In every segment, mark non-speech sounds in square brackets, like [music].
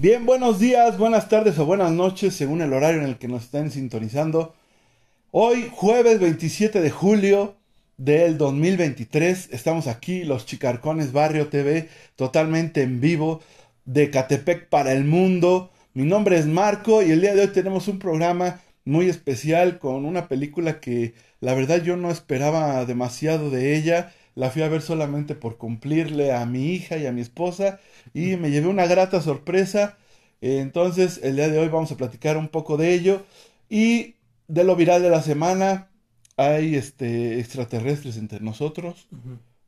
Bien, buenos días, buenas tardes o buenas noches, según el horario en el que nos estén sintonizando. Hoy, jueves 27 de julio del 2023, estamos aquí, los Chicarcones Barrio TV, totalmente en vivo, de Catepec para el mundo. Mi nombre es Marco y el día de hoy tenemos un programa muy especial con una película que la verdad yo no esperaba demasiado de ella. La fui a ver solamente por cumplirle a mi hija y a mi esposa y me llevé una grata sorpresa. Entonces el día de hoy vamos a platicar un poco de ello y de lo viral de la semana. Hay este extraterrestres entre nosotros.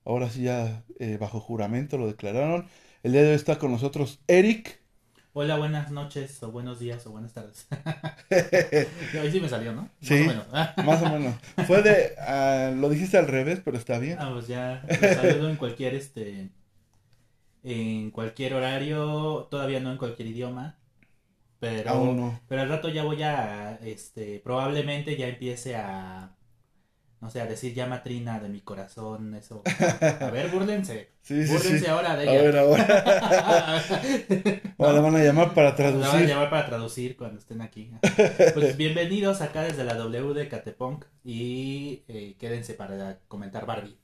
Ahora sí ya eh, bajo juramento lo declararon. El día de hoy está con nosotros Eric. Hola, buenas noches, o buenos días, o buenas tardes. [laughs] [laughs] Ahí sí me salió, ¿no? Sí, más o menos. [laughs] más o menos. Fue de, ah, lo dijiste al revés, pero está bien. Ah, pues ya, saludo en cualquier, este, en cualquier horario, todavía no en cualquier idioma, pero, Aún no. pero al rato ya voy a, este, probablemente ya empiece a, no sé, a decir ya matrina de mi corazón, eso. [laughs] A ver, búrlense. Sí, sí, búrlense sí. ahora de A ella. ver, ahora. [laughs] Ahora la van a llamar para La van a traducir. llamar para traducir cuando estén aquí. Pues [laughs] bienvenidos acá desde la W de Catepunk y eh, quédense para comentar Barbie.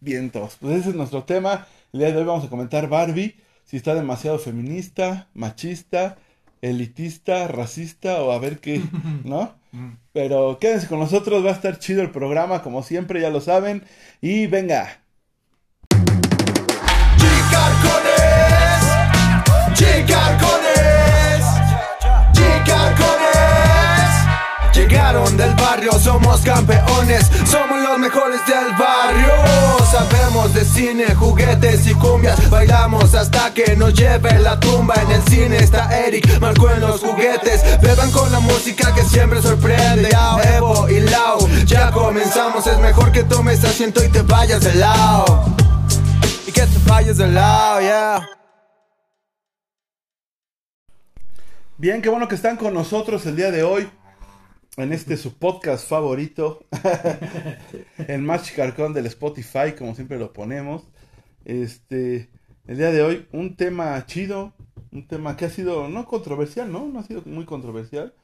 Vientos. Pues ese es nuestro tema. El día de hoy vamos a comentar Barbie. Si está demasiado feminista, machista, elitista, racista o a ver qué, [laughs] ¿no? Pero quédense con nosotros, va a estar chido el programa, como siempre, ya lo saben. Y venga. Chicarcones, Chicarcones, Chicarcones. Llegaron del barrio, somos campeones, somos los mejores del barrio. Sabemos de cine, juguetes y cumbias, bailamos hasta que nos lleve la tumba. En el cine está Eric, marcó en los juguetes. Beban con la música que siempre sorprende. Yao, Evo y Lau, ya comenzamos. Es mejor que tomes asiento y te vayas de lado. Y que te vayas de lado, yeah. Bien, qué bueno que están con nosotros el día de hoy. En este su podcast favorito. [laughs] el más chicarcón del Spotify, como siempre lo ponemos. Este, el día de hoy, un tema chido. Un tema que ha sido, no controversial, ¿no? No ha sido muy controversial.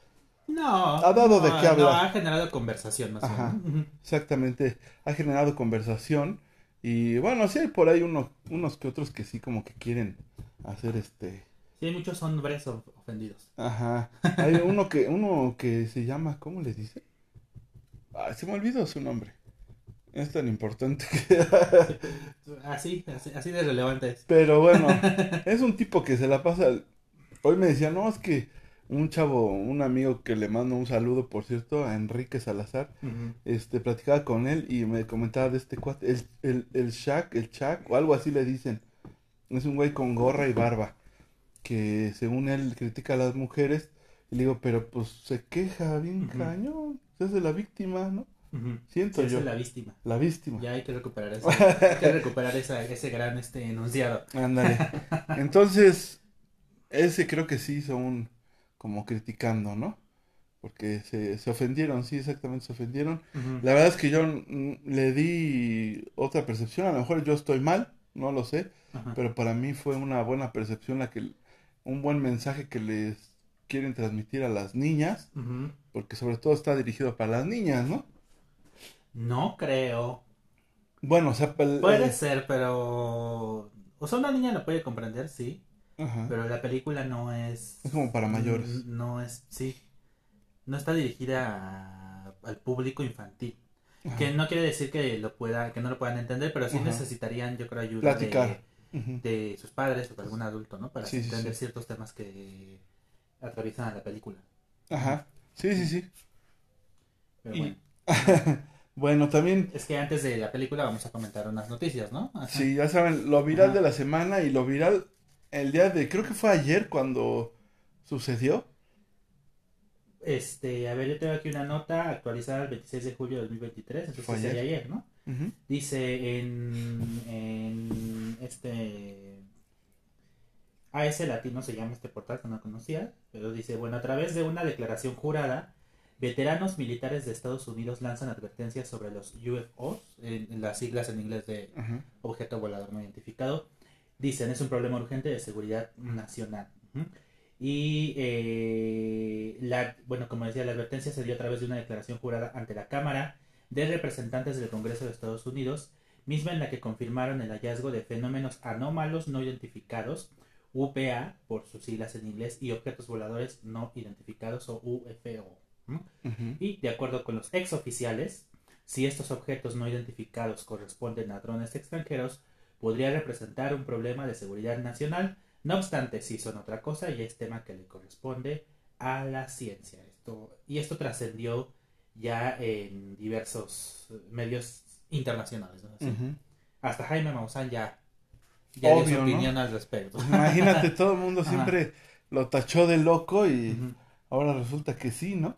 No. Ha dado de qué hablar. No, ha generado conversación más Ajá. bien. Exactamente. Ha generado conversación. Y bueno, sí hay por ahí uno- unos que otros que sí como que quieren hacer este... Sí, hay muchos hombres of- ofendidos. Ajá. Hay uno que, uno que se llama, ¿cómo le dice? Ay, se me olvidó su nombre. Es tan importante que... [laughs] Así, así, así de relevante es. Pero bueno, [laughs] es un tipo que se la pasa... Hoy me decía, no, es que un chavo, un amigo que le mando un saludo, por cierto, a Enrique Salazar, este, platicaba con él y me comentaba de este cuate, el, el, el Shaq, el Shaq, o algo así le dicen. Es un güey con gorra y barba, que según él critica a las mujeres, y le digo, pero pues se queja bien cañón, es de la víctima, ¿no? Siento Sí, yo, es la víctima. la víctima. Ya hay que recuperar [laughs] eso. hay que recuperar esa, ese gran este enunciado. Ándale. [laughs] Entonces, ese creo que sí hizo un, como criticando, ¿no? Porque se, se ofendieron, sí, exactamente se ofendieron. La verdad es que yo mm, le di otra percepción, a lo mejor yo estoy mal, no lo sé, Ajá. pero para mí fue una buena percepción la que un buen mensaje que les quieren transmitir a las niñas, porque sobre todo está dirigido para las niñas, ¿no? No creo. Bueno, o sea, Puede eh, ser, pero. O sea, una niña lo puede comprender, sí. ajá, Pero la película no es. Es como para mayores. No es. Sí. No está dirigida a- al público infantil. ajá. Que no quiere decir que lo pueda, que no lo puedan entender, pero sí Ajá. necesitarían, yo creo, ayuda Platicar. De, Ujú. de sus padres o de algún adulto, ¿no? Para Sí, sí, entender sí. ciertos temas que atraviesan a la película. Ajá, sí, sí, sí. Pero Y- bueno. [laughs] Bueno, también Es que antes de la película vamos a comentar unas noticias, ¿no? Ajá. Sí, ya saben, lo viral Ajá. de la semana y lo viral el día de, creo que fue ayer cuando sucedió. Este, a ver, yo tengo aquí una nota actualizada el 26 de julio de 2023, entonces Fue sería ayer. ayer, Dice en, en este AS Latino se llama este portal que no conocía, pero dice, bueno, a través de una declaración jurada, veteranos militares de Estados Unidos lanzan advertencias sobre los UFOs, en, en las siglas en inglés de objeto volador no identificado. Dicen, es un problema urgente de seguridad nacional. Y eh, la, bueno, como decía, la advertencia se dio a través de una declaración jurada ante la Cámara de Representantes del Congreso de Estados Unidos, misma en la que confirmaron el hallazgo de fenómenos anómalos no identificados, UPA por sus siglas en inglés, y objetos voladores no identificados o UFO. Y de acuerdo con los exoficiales, si estos objetos no identificados corresponden a drones extranjeros, podría representar un problema de seguridad nacional. No obstante, si son otra cosa, ya es tema que le corresponde a la ciencia. Esto, y esto trascendió ya en diversos medios internacionales. Hasta Jaime Maussan ya, ya dio su opinión al respecto. [laughs] Imagínate, todo el mundo siempre lo tachó de loco y ahora resulta que sí, ¿no?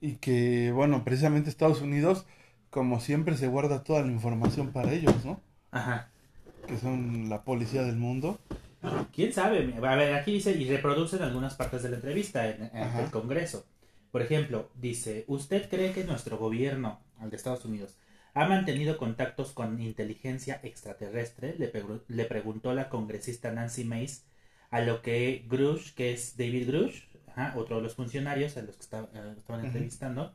Y que, bueno, precisamente Estados Unidos como siempre se guarda toda la información para ellos, ¿no? Ajá. Que son la policía del mundo. ¿Quién sabe? A ver, aquí dice, y reproducen algunas partes de la entrevista en, el Congreso. Por ejemplo, dice, ¿usted cree que nuestro gobierno, al de Estados Unidos, ha mantenido contactos con inteligencia extraterrestre? Le, le preguntó la congresista Nancy Mace, a lo que Grush, que es David Grush, otro de los funcionarios a los que eh, estaban entrevistando,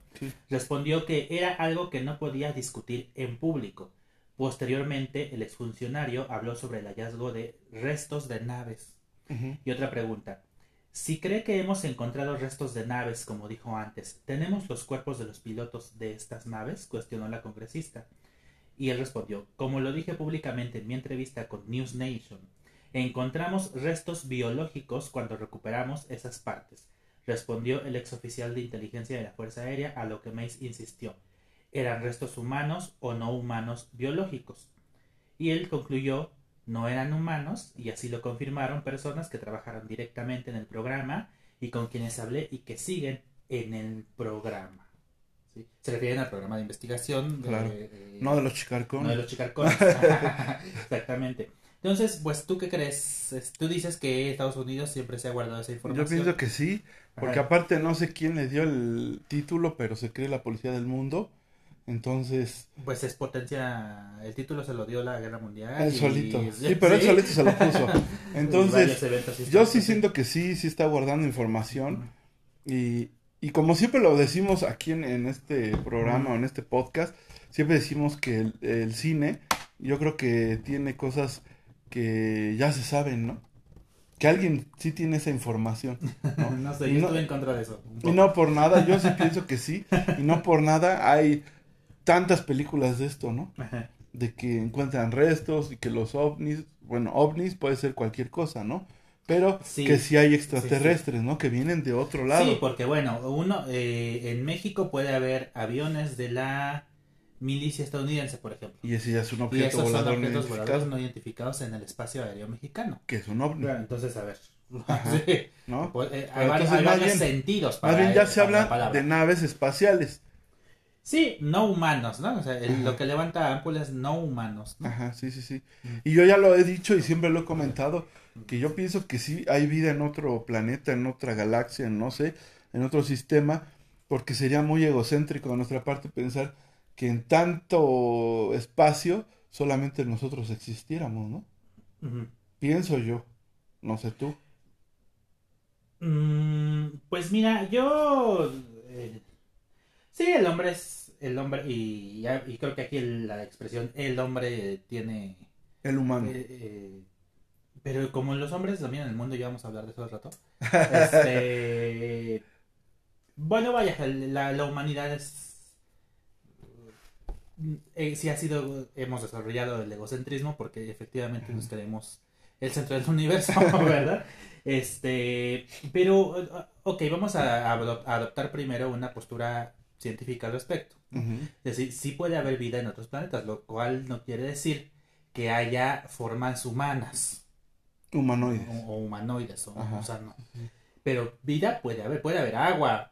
respondió que era algo que no podía discutir en público. Posteriormente, el exfuncionario habló sobre el hallazgo de restos de naves. Y otra pregunta. Si cree que hemos encontrado restos de naves, como dijo antes, ¿tenemos los cuerpos de los pilotos de estas naves? cuestionó la congresista. Y él respondió, como lo dije públicamente en mi entrevista con News Nation, encontramos restos biológicos cuando recuperamos esas partes respondió el ex oficial de inteligencia de la Fuerza Aérea, a lo que Mace insistió. Eran restos humanos o no humanos biológicos. Y él concluyó, no eran humanos, y así lo confirmaron personas que trabajaron directamente en el programa y con quienes hablé y que siguen en el programa. Se refieren al programa de investigación. no de los chicarcones. No de los chicarcones. [laughs] Exactamente. Entonces, pues, ¿tú qué crees? Tú dices que Estados Unidos siempre se ha guardado esa información. Yo pienso que sí, porque aparte no sé quién le dio el título, pero se cree la policía del mundo. Entonces. Pues es potencia. El título se lo dio la guerra mundial. Él solito. [laughs] Sí, pero él solito se lo puso. [laughs] Entonces, yo sí siento que sí, sí está guardando información. Y, y como siempre lo decimos aquí en, en este programa o en este podcast, siempre decimos que el, el cine, yo creo que tiene cosas que ya se saben, ¿no? Que alguien sí tiene esa información. No, [laughs] no sé, yo estoy en contra de eso. Y no por nada, yo sí pienso que sí. Y no por nada hay tantas películas de esto, ¿no? De que encuentran restos y que los ovnis, bueno, ovnis puede ser cualquier cosa, ¿no? Pero que sí hay extraterrestres, ¿no? Que vienen de otro lado. Sí, porque bueno, uno, eh, en México puede haber aviones de la milicia estadounidense, por ejemplo. Y ese ya es un objeto y esos volador son objetos voladores no identificados en el espacio aéreo mexicano. Que es un ovni. entonces, a ver. [laughs] sí. ¿No? Pues, eh, hay, varios, sentidos para Más bien ya se habla de naves espaciales. Sí, no humanos, ¿no? O sea, lo que levanta ámpulas no humanos. ¿no? Ajá, sí, sí, sí. Y yo ya lo he dicho y siempre lo he comentado, que yo pienso que sí hay vida en otro planeta, en otra galaxia, no sé, en otro sistema, porque sería muy egocéntrico de nuestra parte pensar que en tanto espacio solamente nosotros existiéramos, ¿no? Pienso yo, no sé tú. Mm, pues mira, yo... Eh, sí, el hombre es el hombre y, y creo que aquí la expresión el hombre tiene... El humano. Eh, eh, pero como los hombres también en el mundo, ya vamos a hablar de eso al rato. [laughs] Este, bueno, vaya, la, la humanidad es eh, sí ha sido, hemos desarrollado el egocentrismo porque efectivamente nos creemos el centro del [laughs] universo, ¿verdad? Este, pero, ok, vamos a, adoptar primero una postura científica al respecto. Es decir, sí puede haber vida en otros planetas, lo cual no quiere decir que haya formas humanas. Humanoides. O, humanoides, o, o sea, no. Pero vida puede haber, puede haber agua,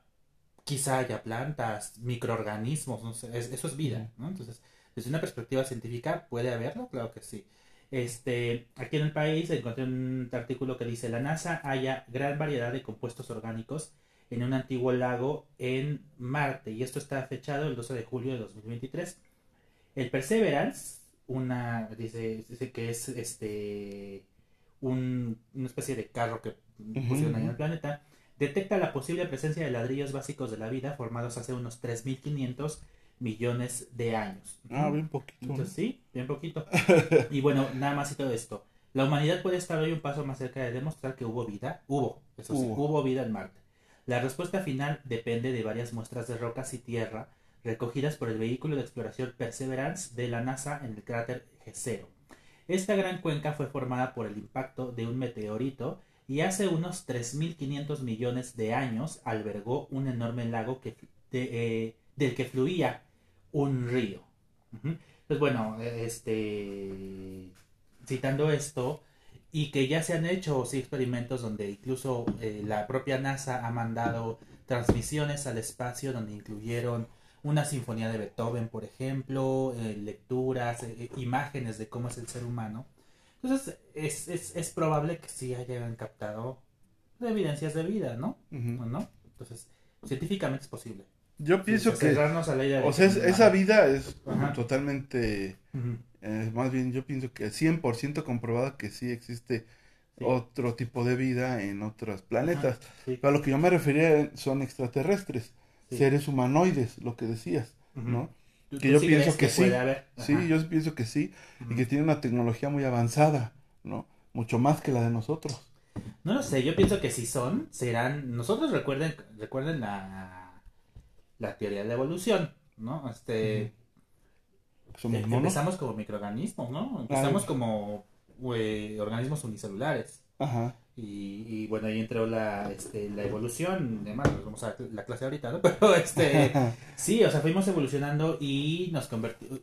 quizá haya plantas, microorganismos, no sé, eso es vida, ¿no? Entonces, desde una perspectiva científica, ¿puede haberlo? Claro que sí. Este, aquí en el país encontré un artículo que dice, la NASA haya gran variedad de compuestos orgánicos en un antiguo lago en Marte, y esto está fechado el 12 de julio de 2023. El Perseverance, una, dice, dice que es este un, una especie de carro que pusieron ahí en el planeta, detecta la posible presencia de ladrillos básicos de la vida formados hace unos 3.500 millones de años. Ah, bien poquito. Entonces, sí, bien poquito. [laughs] y bueno, nada más y todo esto. La humanidad puede estar hoy un paso más cerca de demostrar que hubo vida. Hubo, eso sí, hubo vida en Marte. La respuesta final depende de varias muestras de rocas y tierra recogidas por el vehículo de exploración Perseverance de la NASA en el cráter G0. Esta gran cuenca fue formada por el impacto de un meteorito y hace unos 3.500 millones de años albergó un enorme lago eh, del que fluía un río. Pues bueno, este, citando esto, y que ya se han hecho sí, experimentos donde incluso eh, la propia NASA ha mandado transmisiones al espacio donde incluyeron una sinfonía de Beethoven, por ejemplo, eh, lecturas, eh, imágenes de cómo es el ser humano. Entonces, es, es, es probable que sí hayan captado evidencias de vida, ¿no? Ujú. ¿O ¿No? Entonces, científicamente es posible. Yo pienso Sí, que, cerrarnos a la idea de o sea, es- que- esa vida es Ajá. totalmente. Eh, más bien yo pienso que 100% comprobada que sí existe Sí. otro tipo de vida en otros planetas. Ajá, sí. Pero a lo que yo me refería son extraterrestres, Sí. seres humanoides, lo que decías. ¿no? ¿Tú- Que tú yo sí pienso que sí. Sí, yo pienso que sí, y que tiene una tecnología muy avanzada, ¿no? Mucho más que la de nosotros. No lo sé, yo pienso que si son, serán. Nosotros recuerden, recuerden la, la teoría de la evolución, ¿no? Este. Somos monos. empezamos como microorganismos, ¿no? Empezamos como organismos unicelulares. Ajá. Y, y bueno, ahí entró la, este, la evolución, además, vamos a la clase ahorita, ¿no? [laughs] Pero este, [laughs] sí, o sea, fuimos evolucionando y nos convertimos,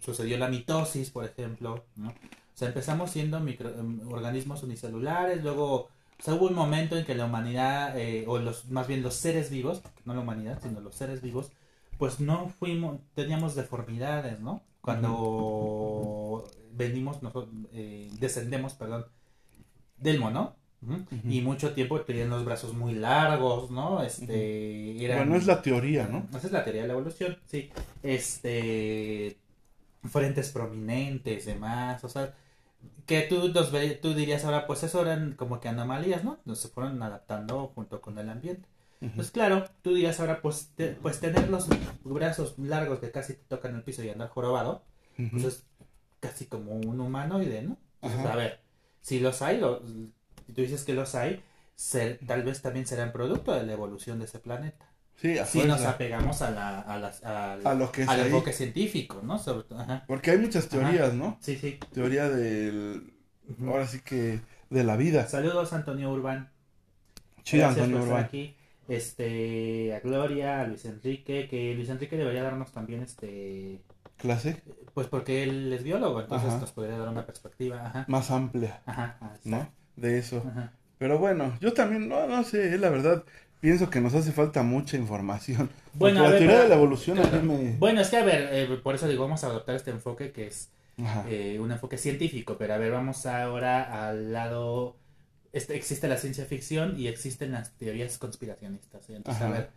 sucedió la mitosis, por ejemplo, ¿no? O sea, empezamos siendo micro, em, organismos unicelulares, luego, o sea, hubo un momento en que la humanidad, eh, o los, más bien los seres vivos, no la humanidad, sino los seres vivos, pues no fuimos, teníamos deformidades, ¿no? Cuando venimos, nosotros, eh, descendemos, perdón, del mono. Y mucho tiempo tenían los brazos muy largos, ¿no? Este, eran- Bueno, es la teoría, ¿no? Esa es la teoría de la evolución, sí. Este, frentes prominentes, demás, o sea, que tú, los ve- tú dirías ahora, pues eso eran como que anomalías, ¿no? Se fueron adaptando junto con el ambiente. Pues claro, tú dirías ahora, pues, te- pues tener los brazos largos que casi te tocan el piso y andar jorobado, Ujú. pues es casi como un humanoide, ¿no? Entonces, Ajá. a ver, si los hay, lo- si tú dices que los hay, ser- tal vez también serán producto de la evolución de ese planeta. Sí, a Si nos apegamos a la, a las- A lo que es al enfoque científico, ¿no? Sobre ajá. Porque hay muchas teorías, ¿no? Sí, sí. Teoría del... Ahora sí que de la vida. Saludos Antonio Urban. Chido, Gracias Antonio por estar Urbán. aquí. Este, a Gloria, a Luis Enrique, que Luis Enrique debería darnos también este, Clase pues porque él es biólogo, entonces Ajá. nos podría dar una perspectiva, ajá. más amplia, Ajá, ajá, ¿no? De eso. Ajá. Pero bueno, yo también, no, no sé, la verdad, pienso que nos hace falta mucha información. Bueno, a la ver, teoría pero- de la evolución a mí me... Bueno, es que a ver, eh, por eso digo, vamos a adoptar este enfoque que es eh, un enfoque científico, pero a ver, vamos ahora al lado, este, existe la ciencia ficción y existen las teorías conspiracionistas, ¿sí? entonces Ajá. a ver,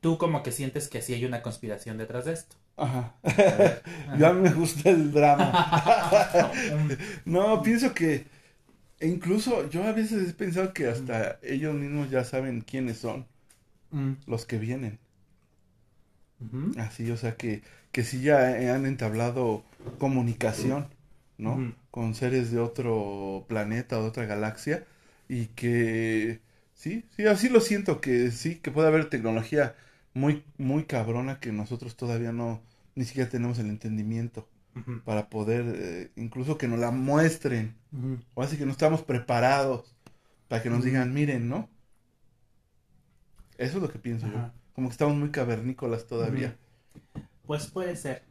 tú como que sientes que sí hay una conspiración detrás de esto. Ajá. A ver. [laughs] Yo a mí me gusta el drama. [laughs] No, pienso que e incluso yo a veces he pensado que hasta ellos mismos ya saben quiénes son Mm, los que vienen. Así, o sea que, que sí ya han entablado comunicación, ¿no? Con seres de otro planeta o de otra galaxia. Y que sí, sí, así lo siento, que sí, que puede haber tecnología muy, muy cabrona que nosotros todavía no, ni siquiera tenemos el entendimiento para poder, eh, incluso que nos la muestren. O así que no estamos preparados para que nos digan, miren, ¿no? Eso es lo que pienso yo. Como que estamos muy cavernícolas todavía. Pues puede ser.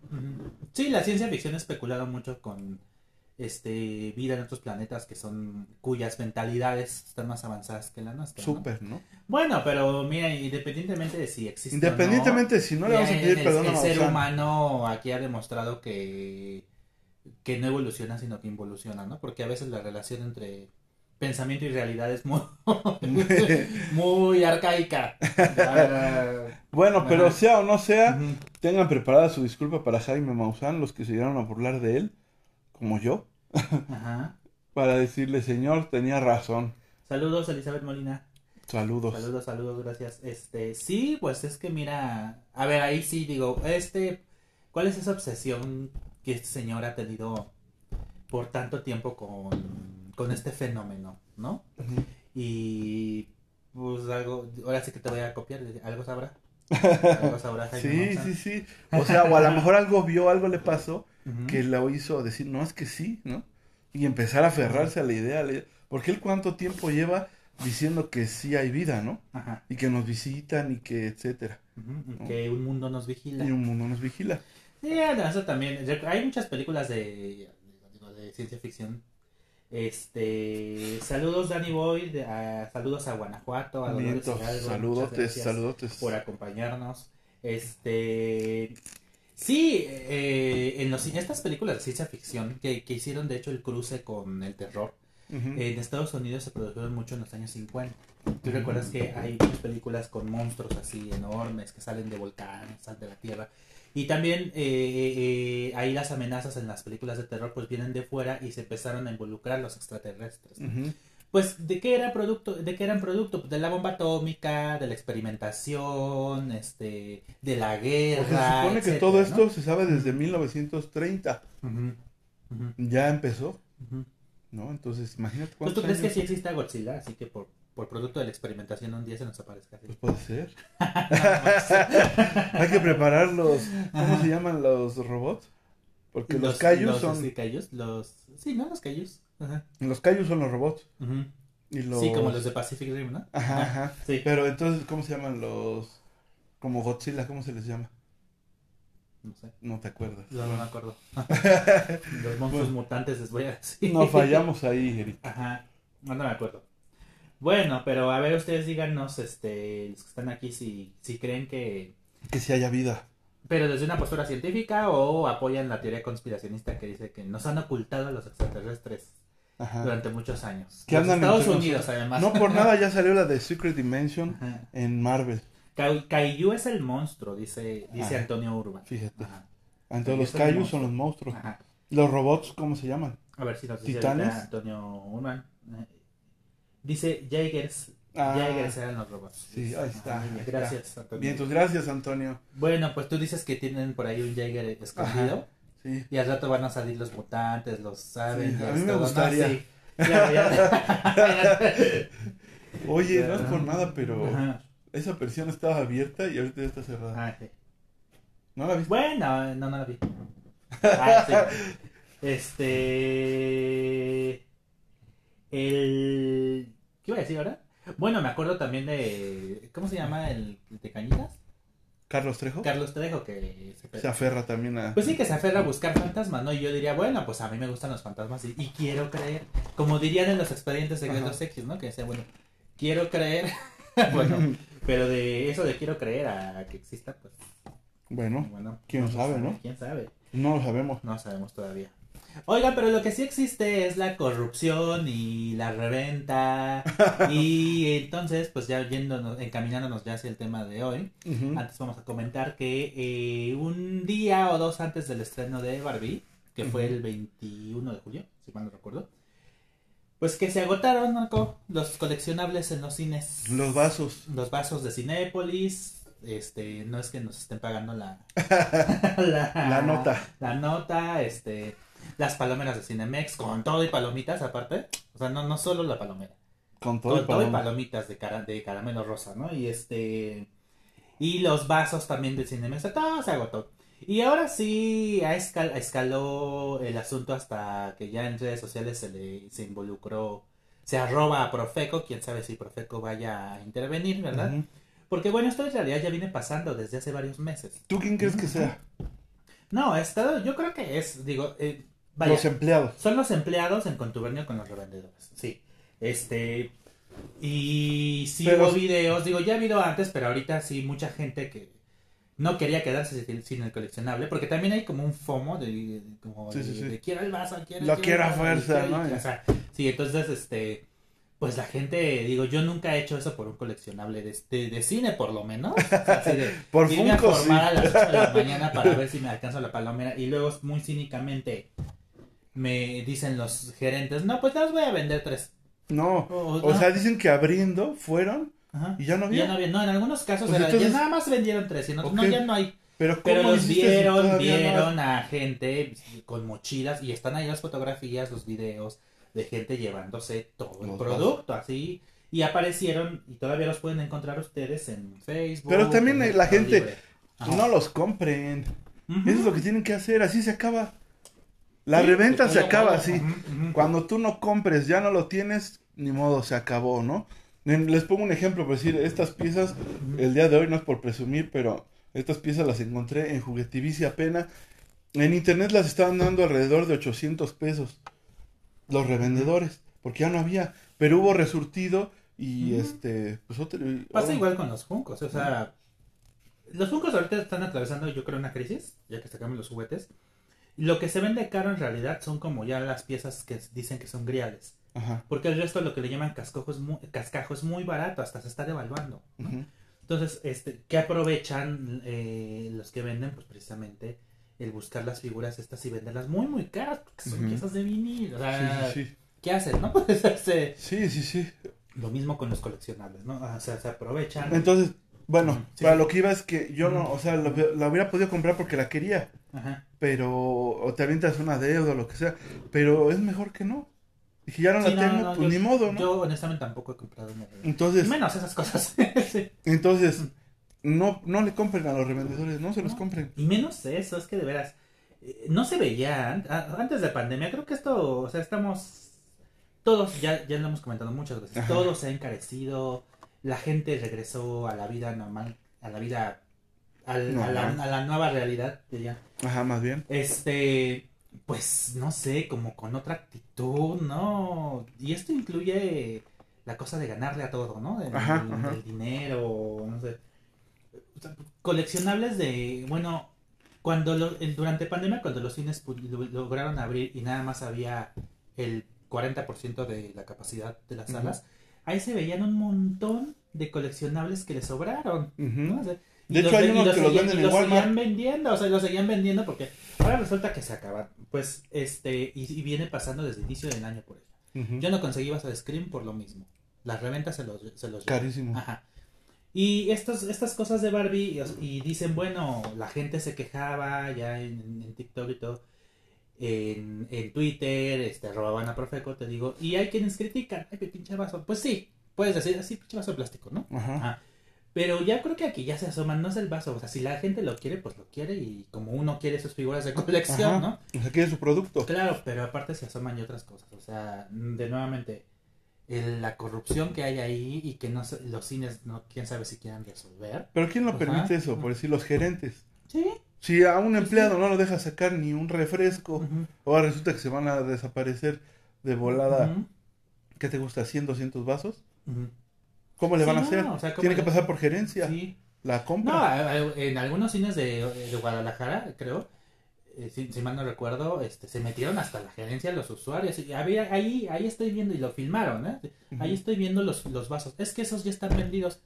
Sí, la ciencia ficción ha especulado mucho con este vida en otros planetas que son cuyas mentalidades están más avanzadas que la nuestra. Súper, ¿no? Bueno, pero mira, independientemente de si existe o no, Independientemente, si no le vamos a pedir el, perdón a el ser humano aquí ha demostrado que que no evoluciona sino que involuciona, ¿no? Porque a veces la relación entre pensamiento y realidad es muy [laughs] muy arcaica. [laughs] Bueno, pero sea o no sea, tengan preparada su disculpa para Jaime Maussan, los que se llegaron a burlar de él, como yo. [laughs] Ajá. para decirle, señor, tenía razón. Saludos, Elizabeth Molina. Saludos. Saludos, saludos, gracias. Este, sí, pues es que mira, a ver, ahí sí digo, este, ¿cuál es esa obsesión que este señor ha tenido por tanto tiempo con, con este fenómeno, ¿no? Y pues algo, ahora sí que te voy a copiar, algo sabrá. [laughs] Sí, sí, sí. O sea, o a lo mejor algo vio, algo le pasó que lo hizo decir, no, es que sí, ¿no? Y empezar a aferrarse a la idea. a la idea. Porque él cuánto tiempo lleva diciendo que sí hay vida, ¿no? Ajá. Y que nos visitan y que etcétera. Que un mundo nos vigila. Y un mundo nos vigila. Sí, eso también. Hay muchas películas de, de ciencia ficción. Este, saludos Danny Boy, de- a- saludos a Guanajuato, a Dolores Hidalgo, saludotes, saludotes. por acompañarnos. Este, sí, eh, en los, en estas películas de ciencia ficción que, que hicieron de hecho el cruce con el terror, en Estados Unidos se produjeron mucho en los años 50. ¿Tú recuerdas que hay películas con monstruos así enormes que salen de volcanes, salen de la tierra? Y también eh, eh, eh, ahí las amenazas en las películas de terror pues vienen de fuera y se empezaron a involucrar los extraterrestres. Pues de qué era producto, de qué eran producto de la bomba atómica, de la experimentación, este, de la Porque guerra. se supone que todo ¿no? esto se sabe desde 1930. Ujú, ujú, Ya empezó. ¿no? Entonces, imagínate Pues cuántos tú crees que sí exista Godzilla, así que por, por producto de la experimentación un día se nos aparezca. Pues puede ser. Hay que preparar los. ¿Cómo se llaman los robots? Porque los, Kaijus los, son. Kaijus, los sí, ¿no? Los Kaijus. Ajá. Los Kaijus son los robots. Y los... Sí, como los de Pacific Rim, ¿no? Ajá, ajá. Sí. Pero entonces, ¿cómo se llaman los. Como Godzilla, ¿cómo se les llama? No sé. No te acuerdas. No, no me acuerdo. [laughs] los monstruos mutantes les voy a decir. No fallamos ahí, Eric. Ajá. No, no me acuerdo. Bueno, pero a ver, ustedes díganos, este, los que están aquí, si, si creen que... Que si haya vida. Pero desde una postura científica o apoyan la teoría conspiracionista que dice que nos han ocultado a los extraterrestres Ajá. durante muchos años. Que andan Estados Unidos, además. No por [laughs] nada ya salió la de Secret Dimension Ajá. en Marvel. Kai- Kaiju es el monstruo, dice, dice Ajá. Antonio Urban. Fíjate. Ajá. Entonces los Ellos son los monstruos. Los robots, ¿cómo se llaman? A ver si nos dice ¿Titanes? Antonio Urban. Dice Jaegers. Ah, eran los robots. sí, ahí está, ahí está. Gracias, Antonio. Bien, entonces gracias, Antonio. Bueno, pues tú dices que tienen por ahí un Jaeger escondido. Sí. Y al rato van a salir los mutantes, los saben. Sí, a mí me gustaría. Sí. Ya. [laughs] Oye, no es por nada, pero Ajá. esa persiana estaba abierta y ahorita ya está cerrada. Ah, sí. ¿No la viste? Bueno, no, no la vi. [laughs] Ah, sí. Este. El. ¿Qué iba a decir ahora? Bueno, me acuerdo también de. ¿Cómo se llama el de Cañitas? Carlos Trejo Carlos Trejo, que se, se aferra también a... Pues sí, que se aferra a buscar fantasmas, ¿no? Y yo diría, bueno, pues a mí me gustan los fantasmas y, y quiero creer. Como dirían en los expedientes secretos Ajá. X, ¿no? Que decía, bueno, quiero creer. [laughs] bueno, [laughs] pero de eso de quiero creer a que exista, pues. Bueno, Bueno, quién no sabe, ¿no? ¿Quién sabe? no lo sabemos. No sabemos todavía. Oiga, pero lo que sí existe es la corrupción y la reventa. [laughs] y entonces, pues ya yéndonos, encaminándonos ya hacia el tema de hoy, antes vamos a comentar que eh, un día o dos antes del estreno de Barbie, que fue el 21 de julio, si mal no recuerdo, pues que se agotaron, Marco, los coleccionables en los cines. Los vasos. Los vasos de Cinépolis. Este, no es que nos estén pagando la, [laughs] [laughs] la, La nota. La nota, este, las palomeras de Cinemex, con todo y palomitas aparte. O sea, no, no solo la palomera. Con todo Con el todo y palomitas de, cara, de caramelo rosa, ¿no? Y este. Y los vasos también de Cinemex, todo se agotó. Y ahora sí escal- escaló el asunto hasta que ya en redes sociales se le se involucró, se arroba a Profeco, quién sabe si Profeco vaya a intervenir, ¿verdad? Porque bueno, esto en realidad ya viene pasando desde hace varios meses. ¿Tú quién crees que sea? No, ha estado, yo creo que es, digo, eh, vaya, Los empleados. son los empleados en contubernio con los revendedores, sí. Este, y sí Pero- hubo videos, digo, ya ha habido antes, pero ahorita sí mucha gente que no quería quedarse sin, el coleccionable, porque también hay como un FOMO de, de- como Sí, de, sí, sí. de quiero el vaso, quiero, Lo quiero a fuerza, ¿no? o sea, sí, entonces, este, pues la gente, digo, yo nunca he hecho eso por un coleccionable de, de, de cine, por lo menos. O sea, así de, [laughs] Por irme a Funko, formar sí. a las 8 de la mañana para [laughs] ver si me alcanzo la palomera y luego muy cínicamente me dicen los gerentes, no, pues las voy a vender tres. No, O- o no. sea, dicen que abriendo fueron Ajá. y ya no había. Ya no había, no, en algunos casos Pues era, ya nada más vendieron tres, y en otros, no, ya no hay. Pero ¿cómo Pero los vieron, no vieron a gente con mochilas y están ahí las fotografías, los videos de gente llevándose todo el producto, así. Y aparecieron, y todavía los pueden encontrar ustedes en Facebook. Pero también la gente-. No los compren. Eso es lo que tienen que hacer, así se acaba. La Sí, reventa se acaba así. Cuando tú no compres, ya no lo tienes, ni modo, se acabó, ¿no? Les pongo un ejemplo, por decir, estas piezas, el día de hoy no es por presumir, pero estas piezas las encontré en Juguetivici apenas. En internet las estaban dando alrededor de 800 pesos los revendedores, porque ya no había, pero hubo resurtido y este, pues otro... Pasa igual con los Funkos, o sea, los Funkos ahorita están atravesando yo creo una crisis, ya que sacamos los juguetes. Lo que se vende caro en realidad son como ya las piezas que dicen que son griales, Ajá. porque el resto lo que le llaman cascojo es muy, cascajo es muy barato, hasta se está devaluando. Entonces, este, ¿qué aprovechan eh, los que venden? Pues precisamente el buscar las figuras estas y venderlas muy muy caras, porque son piezas de vinil, o Sí, sea, sí, sí. ¿qué hacen? No [laughs] pues este, Sí, sí, sí. lo mismo con los coleccionables, ¿no? O sea, se aprovechan. Entonces, bueno, sí, para lo que iba es que yo no, o sea, lo- la hubiera podido comprar porque la quería, Ajá. pero, o te avientas una deuda o lo que sea, pero es mejor que no. Dije, ya no Sí, la no, tengo, no, pues yo- ni modo, ¿no? Yo honestamente tampoco he comprado una. Entonces, Menos esas cosas. [laughs] Sí. entonces, no, no le compren a los revendedores, no se los compren. Y menos eso, es que de veras, eh, no se veía antes de pandemia, creo que esto, o sea, estamos, todos, ya, ya lo hemos comentado muchas veces, Ajá. todo se ha encarecido, la gente regresó a la vida normal, a la vida, al- a, la, a la nueva realidad, diría. Ajá, más bien. Este, pues no sé, como con otra actitud, ¿no? Y esto incluye la cosa de ganarle a todo, ¿no? El, Ajá, el- ajá. el dinero, no sé. Coleccionables de, bueno, cuando lo- durante pandemia, cuando los cines lograron abrir y nada más había el 40% de la capacidad de las salas, ahí se veían un montón de coleccionables que les sobraron. ¿no? Ujú. O sea, De hecho, hay unos que los venden en los seguían Walmart. vendiendo, o sea, los seguían vendiendo porque ahora resulta que se acaban. Pues, este, y, y viene pasando desde el inicio del año por eso. Yo no conseguí vas a Scream por lo mismo. Las reventas se los, se los llevan. Carísimo. Ajá. Y estas, estas cosas de Barbie, y, y dicen, bueno, la gente se quejaba ya en, en TikTok y todo, en, en Twitter, este, robaban a Profeco, te digo, y hay quienes critican, ay, pinche vaso. Pues sí, puedes decir, así, pinche vaso de plástico, ¿no? Ajá. Ajá. Pero ya creo que aquí ya se asoman, no es el vaso, o sea, si la gente lo quiere, pues lo quiere, y como uno quiere sus figuras de colección, Ajá. ¿no? O sea, quiere su producto. Claro, pero aparte se asoman y otras cosas. O sea, de nuevamente, el- la corrupción que hay ahí y que no los cines, no quién sabe si quieran resolver. Pero ¿quién lo Ajá. permite eso? Por decir, los gerentes. Sí. Si a un empleado no lo deja sacar ni un refresco, ahora resulta que se van a desaparecer de volada, Ujú. ¿qué te gusta? ¿100, 200 vasos? ¿Cómo le Sí, van a no, hacer? o sea, ¿cómo Tiene que pasar por gerencia. Sí. La No, compra. a- a- en algunos cines de, de Guadalajara, creo, eh, si, si mal no recuerdo, este, se metieron hasta la gerencia los usuarios. Y había, ahí, ahí estoy viendo, y lo filmaron, ¿eh? Ahí estoy viendo los, los vasos. Es que esos ya están vendidos.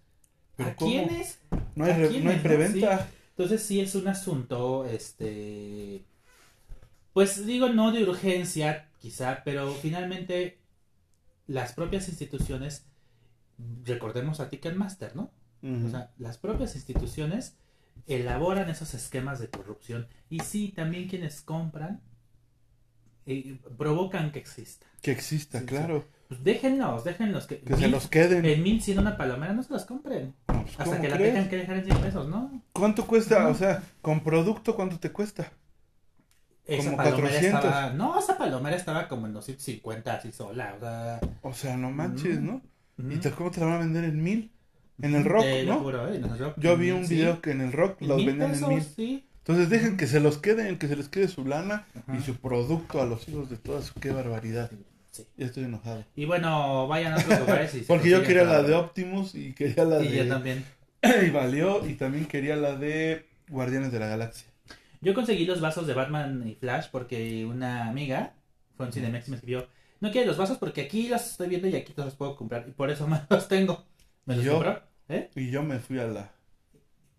¿Pero ¿A quiénes? no hay, ¿a re- quiénes, no hay no? preventa. Entonces sí es un asunto, este, pues digo no de urgencia quizá, pero finalmente las propias instituciones, recordemos a Ticketmaster, ¿no? O sea, las propias instituciones elaboran esos esquemas de corrupción y sí, también quienes compran eh, provocan que exista. que exista, sí, sí. Pues déjenlos, déjenlos que, Que se los queden. en mil cien una palomera no se las compren. No, pues, Hasta ¿cómo que la crees? tengan que dejar en 100 pesos, ¿no? ¿Cuánto cuesta? O sea, con producto, ¿cuánto te cuesta? Esa Como palomera 400. estaba. No, esa palomera estaba como en 250 así sola. O sea. O sea, no manches. ¿no? ¿Y te, cómo te la van a vender en mil? En el rock, lo ¿no? juro, ¿eh? En el rock, Yo vi un sí, video que en el rock los vendían pesos, en mil. sí. Entonces dejen que se los queden, que se les quede su lana Ajá. y su producto a los hijos de todas. Qué barbaridad. Sí. Ya estoy enojado. Y bueno, vayan a otros [laughs] lugares y Porque yo quería la de Optimus y quería la Y yo de... también. [clears throat] y valió. Y también quería la de Guardianes de la Galaxia. Yo conseguí los vasos de Batman y Flash porque una amiga fue en Cinemex y me escribió. No quiere los vasos porque aquí los estoy viendo y aquí te los puedo comprar. Y por eso [laughs] me los tengo. ¿Me los Yo- compró? ¿Eh? Y yo me fui a la...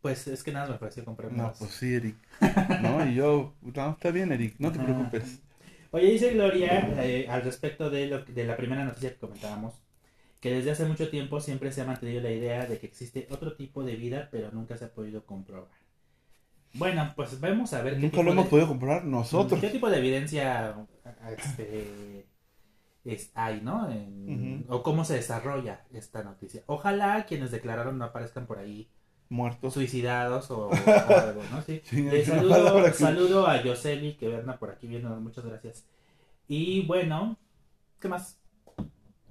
Pues es que nada me pareció comprar No, más. pues sí, Eric. No, y yo... No, está bien, Eric. No te preocupes. Oye, dice Gloria eh, al respecto de, lo, de la primera noticia que comentábamos, que desde hace mucho tiempo siempre se ha mantenido la idea de que existe otro tipo de vida, pero nunca se ha podido comprobar. Bueno, pues vamos a ver qué Nunca tipo lo hemos de- podido comprobar nosotros. ¿Qué tipo de evidencia este, es, hay, no? En- O cómo se desarrolla esta noticia. Ojalá quienes declararon no aparezcan por ahí Muertos. suicidados o, o [laughs] algo, ¿no? Sí. Sí, Eh, saludo, saludo a Yoseli, que verna por aquí viendo, muchas gracias. Y bueno, ¿qué más?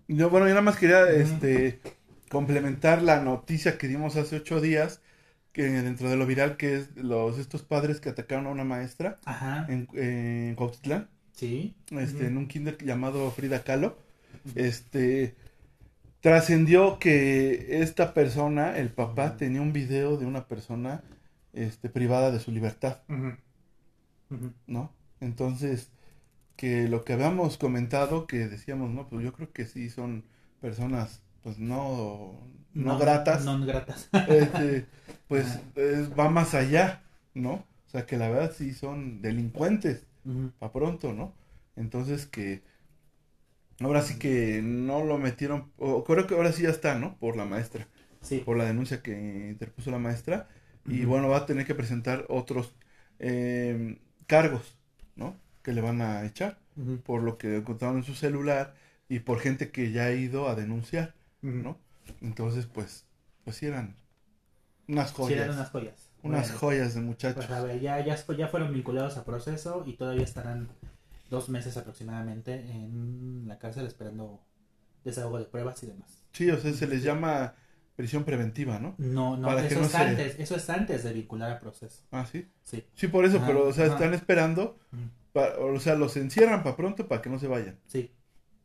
Yo, bueno, yo nada más quería este, complementar la noticia que dimos hace ocho días, que dentro de lo viral, que es los estos padres que atacaron a una maestra Ajá, en, en Cuautitlán, sí. este, en un kinder llamado Frida Kahlo. Este, trascendió que esta persona, el papá, tenía un video de una persona este, privada de su libertad. ¿no? Entonces, que lo que habíamos comentado, que decíamos, no, pues yo creo que sí son personas, pues no, no, gratas, No gratas. [laughs] este, pues es- va más allá, ¿no? O sea, que la verdad sí son delincuentes, para pronto, ¿no? Entonces que ahora sí que no lo metieron, o creo que ahora sí ya está, ¿no? Por la maestra, Sí. por la denuncia que interpuso la maestra, y bueno, va a tener que presentar otros eh, cargos, ¿no? Que le van a echar por lo que encontraron en su celular y por gente que ya ha ido a denunciar. ¿no? Entonces, pues, pues sí eran unas Sí, joyas, eran unas joyas. unas Bueno, joyas de muchachos. Pues a ver, ya, ya, ya fueron vinculados a proceso y todavía estarán dos meses aproximadamente en la cárcel esperando desahogo de pruebas y demás. Sí, o sea, se les llama prisión preventiva, ¿no? No, no, Para que eso no es se- antes, eso es antes de vincular a proceso. Ah, sí. Sí. Sí, por eso, pero, o sea, están esperando, pa- o sea, los encierran para pronto para que no se vayan, Sí.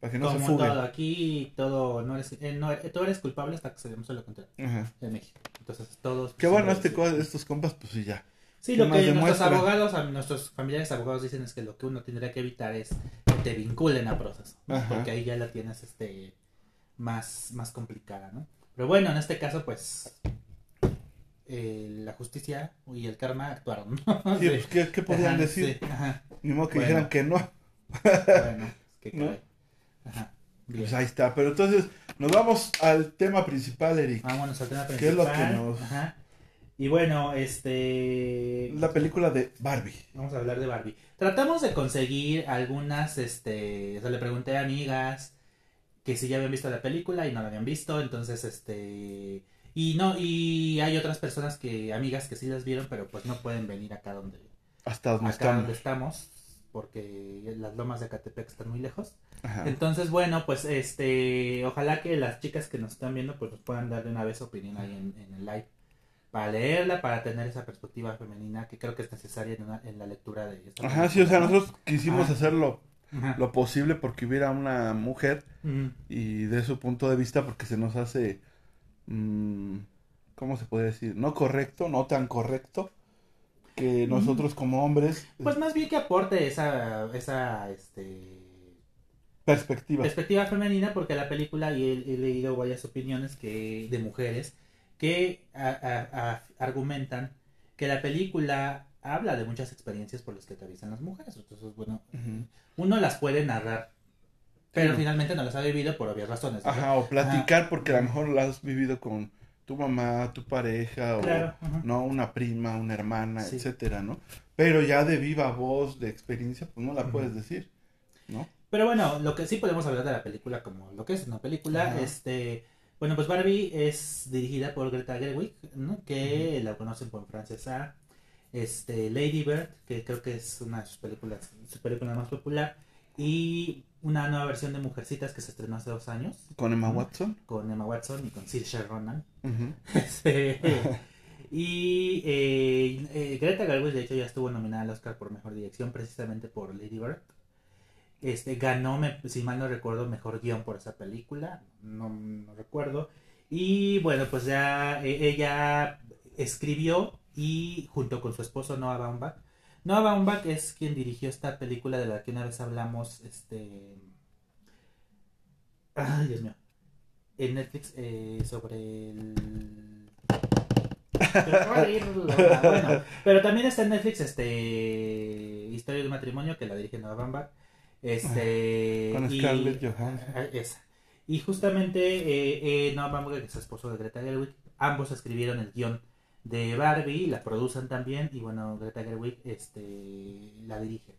para que no se fuguen. todo, aquí todo, no eres, eh, no, tú eres culpable hasta que se demuestre lo contrario Ajá. en México. Entonces todos... Qué bueno, este, co- estos compas, pues sí, ya. Sí, ¿Qué lo que nuestros demuestra? abogados, nuestros familiares abogados dicen es que lo que uno tendría que evitar es que te vinculen a proceso. Ajá. porque ahí ya la tienes este más, más complicada, ¿no? Pero bueno, en este caso, pues eh, la justicia y el karma actuaron, ¿no? Sí, pues, [laughs] ¿qué, qué podían Ajá, decir? sí, ajá. Ni modo que Bueno. dijeran que no. Bueno, que ¿No? Ajá. Bien. Pues ahí está. Pero entonces, nos vamos al tema principal, Eric. Vámonos al tema ¿Qué es lo que principal. nos- Ajá. Y bueno, este La película de Barbie. Vamos a hablar de Barbie. Tratamos de conseguir algunas, este, o sea, le pregunté a amigas que si ya habían visto la película y no la habían visto, entonces, este, y no, y hay otras personas que, amigas que sí las vieron, pero pues no pueden venir acá donde, Hasta donde acá estamos. donde estamos, porque las lomas de Catepec están muy lejos. Ajá. Entonces, bueno, pues, este, ojalá que las chicas que nos están viendo, pues nos puedan dar de una vez opinión ahí en, en el live. Para leerla, para tener esa perspectiva femenina que creo que es necesaria en, una- en la lectura de esta Ajá, sí, o sea, nosotros quisimos Ajá. hacer lo, Ajá. lo posible porque hubiera una mujer Ujú. y de su punto de vista porque se nos hace, mm, ¿cómo se puede decir? No correcto, no tan correcto que nosotros como hombres, Pues más bien que aporte esa, esa este, perspectiva. perspectiva femenina, porque la película, y he, he leído varias opiniones que de mujeres que a- a- a- argumentan que la película habla de muchas experiencias por las que atraviesan las mujeres. Entonces, bueno, uno las puede narrar, pero Sí. finalmente no las ha vivido por obvias razones. Ajá, o platicar porque a lo mejor la has vivido con tu mamá, tu pareja, o no una prima, una hermana, Sí. etcétera, ¿no? Pero ya de viva voz, de experiencia, pues no la puedes decir, ¿no? Pero bueno, lo que sí podemos hablar de la película como lo que es una película, este, bueno, pues Barbie es dirigida por Greta Gerwig, ¿no? Que la conocen por Francesa, este, Lady Bird, que creo que es una de sus películas, su película más popular, y una nueva versión de Mujercitas que se estrenó hace dos años Con Emma. Watson. con Emma Watson y con Saoirse Ronan. [laughs] Este, y eh, eh, Greta Gerwig, de hecho, ya estuvo nominada al Oscar por Mejor Dirección precisamente por Lady Bird. Este, ganó, me- si mal no recuerdo, Mejor Guión por esa película, no, no recuerdo. Y bueno, pues ya eh, ella escribió y junto con su esposo Noah Baumbach. Noah Baumbach es quien dirigió esta película de la que una vez hablamos, este... Ay, Dios mío. En Netflix eh, sobre el... [laughs] Pero, ay, bueno, pero también está en Netflix este Historia de un matrimonio que la dirige Noah Baumbach. Este, Con y- Scarlett Johansson. Ah, esa. Y justamente eh, eh, Noah Baumbach, que es esposo de Greta Gerwig, ambos escribieron el guion de Barbie, la producen también, y bueno, Greta Gerwig este, la dirige.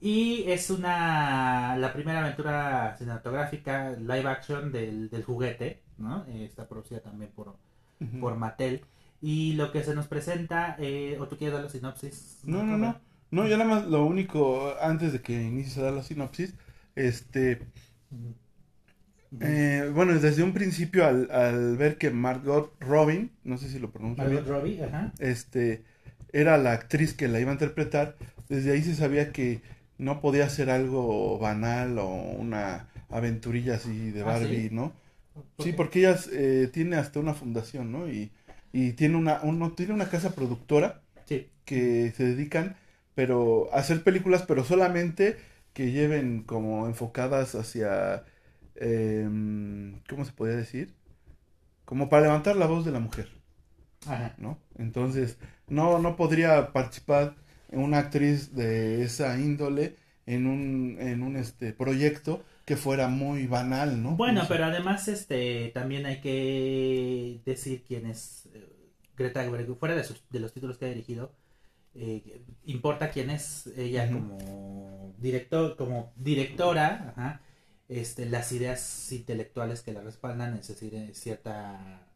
Y es una la primera aventura cinematográfica live action del, del juguete, ¿no? Eh, está producida también por, Ujú. por Mattel. Y lo que se nos presenta, eh, ¿o tú quieres dar la sinopsis? No, no, no. No, yo nada más lo único, antes de que inicies a dar la sinopsis, este, eh, bueno, desde un principio al, al ver que Margot Robin, no sé si lo pronuncio Margot bien, Robbie, ajá. este, era la actriz que la iba a interpretar, desde ahí se sabía que no podía ser algo banal o una aventurilla así de Ah, Barbie, ¿sí? ¿no? ¿Por Sí, porque ella eh, tiene hasta una fundación, ¿no? Y, y tiene una, uno, tiene una casa productora Sí. que se dedican pero hacer películas pero solamente que lleven como enfocadas hacia em, ¿cómo se podría decir? como para levantar la voz de la mujer Ajá. ¿no? entonces no no podría participar una actriz de esa índole en un en un este proyecto que fuera muy banal ¿no? Bueno, No sé. pero además este también hay que decir quién es eh, Greta Gerwig, fuera de, sus- de los títulos que ha dirigido, eh, importa quién es ella como director, como directora, ajá, este, las ideas intelectuales que la respaldan, es decir, eh, cierta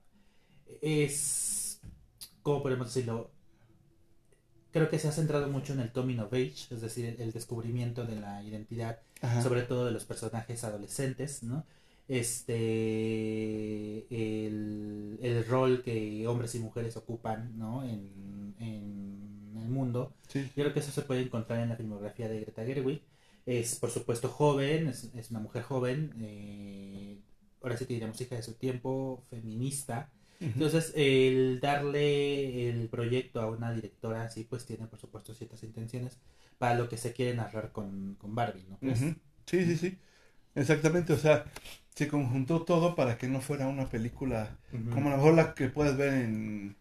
es ¿cómo podemos decirlo? Creo que se ha centrado mucho en el coming of age, es decir, el, el descubrimiento de la identidad Ajá. sobre todo de los personajes adolescentes, ¿no? Este, el, el rol que hombres y mujeres ocupan, ¿no? En, en el mundo. Sí. Yo creo que eso se puede encontrar en la filmografía de Greta Gerwig. Es, por supuesto, joven, es, es una mujer joven, eh, ahora sí que diríamos hija de su tiempo, feminista. Entonces, el darle el proyecto a una directora así, pues tiene, por supuesto, ciertas intenciones para lo que se quiere narrar con, con Barbie, ¿no? Pues. Sí, sí, sí. Exactamente, o sea, se conjuntó todo para que no fuera una película como la que puedes ver en,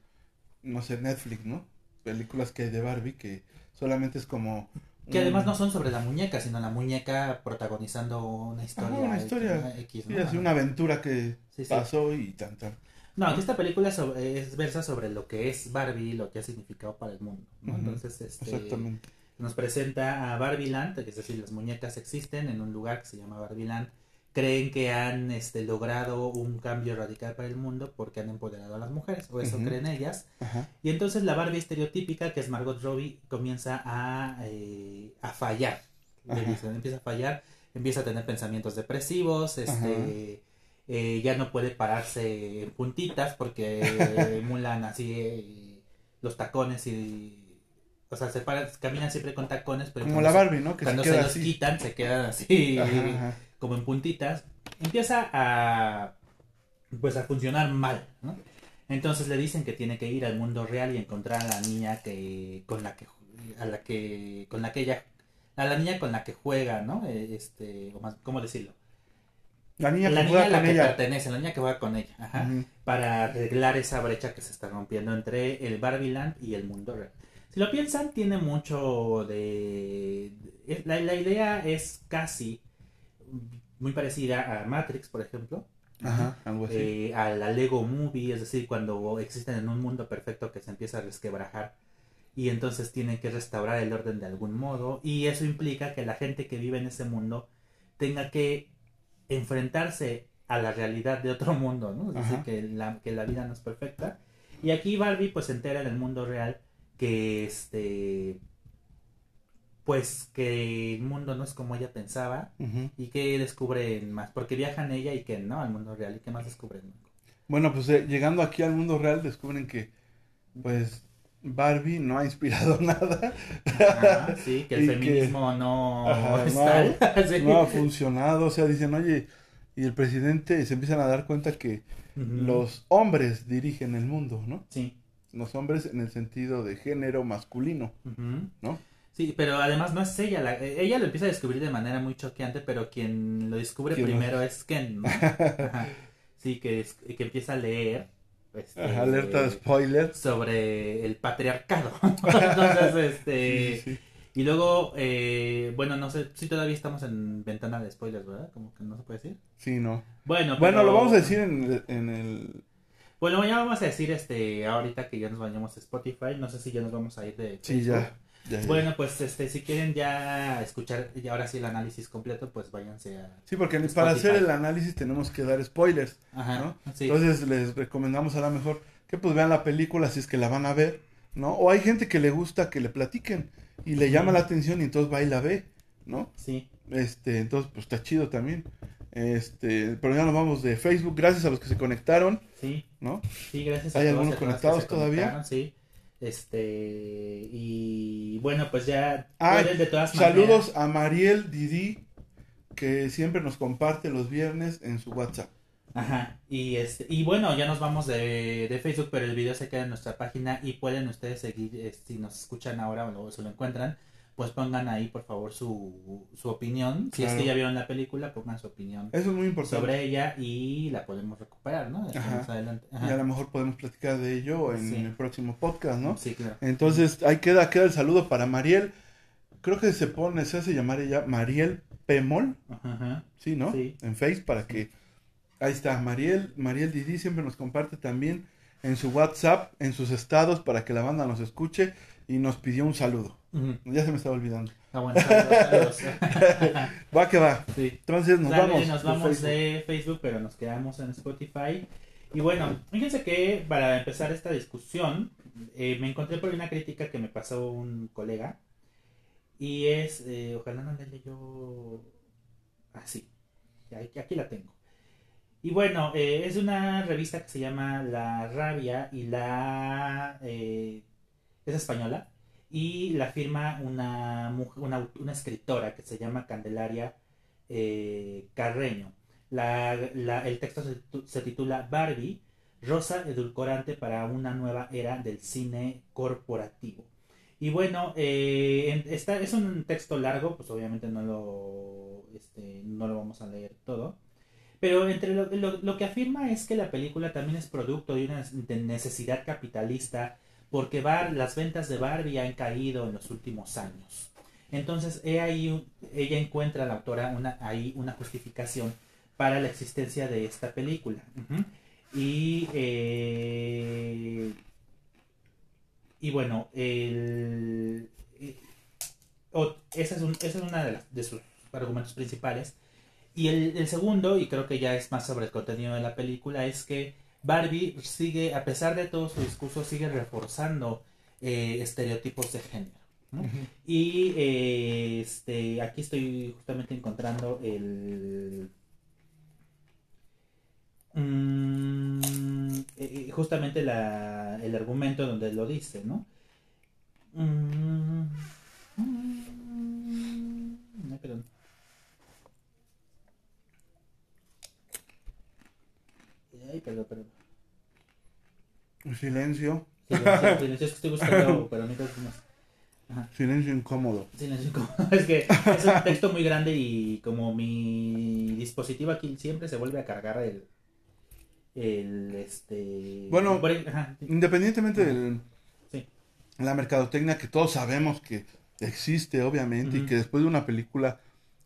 no sé, Netflix, ¿no? Películas que hay de Barbie que solamente es como... Que un- además no son sobre la muñeca, sino la muñeca protagonizando una historia. una historia. X, Sí, ¿no? así una aventura que Sí, sí. pasó y tan, tan. No, aquí esta película sobre- es versa sobre lo que es Barbie y lo que ha significado para el mundo. ¿no? Entonces, este, Exactamente. nos presenta a Barbieland, es decir, las muñecas existen en un lugar que se llama Barbieland. Creen que han este, logrado un cambio radical para el mundo porque han empoderado a las mujeres, o eso creen ellas. Y entonces la Barbie estereotípica, que es Margot Robbie, comienza a, eh, a fallar. Ajá. dicen, empieza a fallar, empieza a tener pensamientos depresivos, este, eh, ya no puede pararse en puntitas porque [laughs] emulan así eh, los tacones y... O sea, se para, camina siempre con tacones, pero Como cuando la se- Barbie, ¿no? Que cuando se, los así. quitan se quedan así. Como en puntitas, empieza a pues a funcionar mal, ¿no? Entonces le dicen que tiene que ir al mundo real y encontrar a la niña que con la que a la que con la que ella a la niña con la que juega, ¿no? Eh, Este, o más, ¿cómo decirlo? La niña la que niña juega a la con que ella. pertenece, la niña que juega con ella, ajá, para arreglar esa brecha que se está rompiendo entre el Barbieland y el mundo real. Si lo piensan, tiene mucho de... de- La, la idea es casi muy parecida a Matrix, por ejemplo, Ajá, algo así. eh, a la Lego Movie, es decir, cuando existen en un mundo perfecto que se empieza a resquebrajar y entonces tienen que restaurar el orden de algún modo y eso implica que la gente que vive en ese mundo tenga que enfrentarse a la realidad de otro mundo, ¿no? Es decir, que la, que la vida no es perfecta. Y aquí Barbie pues se entera en el mundo real que este pues que el mundo no es como ella pensaba y que descubren más, porque viajan ella y que no al mundo real y que más descubren. Bueno, pues eh, llegando aquí al mundo real descubren que, pues, Barbie no ha inspirado [laughs] nada. Ajá, sí, que el que- feminismo no Ajá, es no, tal. [laughs] Sí. no ha funcionado. O sea, dicen, oye, y el presidente se empiezan a dar cuenta que los hombres dirigen el mundo, ¿no? Sí. Los hombres en el sentido de género masculino. ¿no? Sí, pero además no es ella, la- eh, ella lo empieza a descubrir de manera muy choqueante, pero quien lo descubre ¿Quién lo- primero es Ken, ¿no? Ajá. [laughs] Sí, que, es- que empieza a leer este, Ajá, alerta de spoiler. sobre el patriarcado. [laughs] Entonces, este, Sí, sí, sí. Y luego, eh, bueno, no sé si todavía estamos en ventana de spoilers, ¿verdad? Como que no se puede decir. Sí, no. Bueno, Bueno, pero- lo vamos a decir en el, en el- Bueno, ya vamos a decir este ahorita que ya nos vayamos a Spotify. No sé si ya nos vamos a ir de. Sí, ya. Ya, ya. Bueno, pues este, si quieren ya escuchar y ahora sí el análisis completo, pues váyanse a. Sí, porque Spotify. para hacer el análisis tenemos que dar spoilers. Ajá. ¿no? Sí. Entonces les recomendamos a lo mejor que pues vean la película si es que la van a ver, ¿no? O hay gente que le gusta que le platiquen y le llama la atención y entonces va y la ve, ¿no? sí. Este, entonces pues está chido también. Este, pero ya nos vamos de Facebook, gracias a los que se conectaron, Sí. ¿no? Sí, gracias ¿Hay a todos algunos que conectados se todavía? Sí. Este, y bueno, pues ya Ay, pueden de todas Saludos a Mariel Didi, que siempre nos comparte los viernes en su WhatsApp. Ajá, y este, y bueno, ya nos vamos de, de Facebook, pero el video se queda en nuestra página y pueden ustedes seguir, eh, si nos escuchan ahora o luego se lo encuentran, pues pongan ahí por favor su, su opinión. Si es Claro. que ya vieron la película, pongan su opinión Eso es muy importante. sobre ella y la podemos recuperar, ¿no? Ajá. más adelante. Y a lo mejor podemos platicar de ello en Sí. el próximo podcast, ¿no? Sí, claro. Entonces, ahí queda, queda el saludo para Mariel. Creo que se pone, se hace llamar ella Mariel Pemol, Ajá, ajá. ¿sí, no? Sí. En Face para que... Ahí está, Mariel, Mariel Didi siempre nos comparte también en su WhatsApp, en sus estados, para que la banda nos escuche y nos pidió un saludo. Ya se me estaba olvidando. Ah, bueno, saludos, saludos. [laughs] Va que va. Sí. Entonces nos vamos. nos vamos Facebook. de Facebook, pero nos quedamos en Spotify. Y bueno, fíjense que para empezar esta discusión, eh, me encontré por una crítica que me pasó un colega. Y es, eh, ojalá no le yo así. aquí, aquí la tengo. Y bueno, eh, es una revista que se llama La Rabia y la... eh, es española. Y la firma una, una, escritora que se llama Candelaria eh, Carreño. La- el texto se, titu- se titula Barbie, rosa edulcorante para una nueva era del cine corporativo. Y bueno, eh, esta, es un texto largo, pues obviamente no lo, este, no lo vamos a leer todo. Pero entre lo, lo- lo que afirma es que la película también es producto de una necesidad capitalista porque Bar- las ventas de Barbie han caído en los últimos años. Entonces, he ahí un- ella encuentra, la autora, una, ahí una justificación para la existencia de esta película. Y, eh, y bueno, el, eh, esa es, un- esa es una de, las- de sus argumentos principales. Y el, el segundo, y creo que ya es más sobre el contenido de la película, es que Barbie sigue, a pesar de todo su discurso, sigue reforzando eh, estereotipos de género. Y eh, este, aquí estoy justamente encontrando el... mm, eh, justamente la, el argumento donde lo dice, ¿no? Mm, mm, no, perdón. Ay, perdón, perdón. Silencio, Silencio, silencio, es que estoy buscando, pero mientras más. silencio incómodo. Silencio incómodo. [laughs] Es que es un texto muy grande y como mi dispositivo aquí siempre se vuelve a cargar el. El este. Bueno, ahí- ajá, sí. Independientemente de Sí. la mercadotecnia que todos sabemos que existe, obviamente, y que después de una película,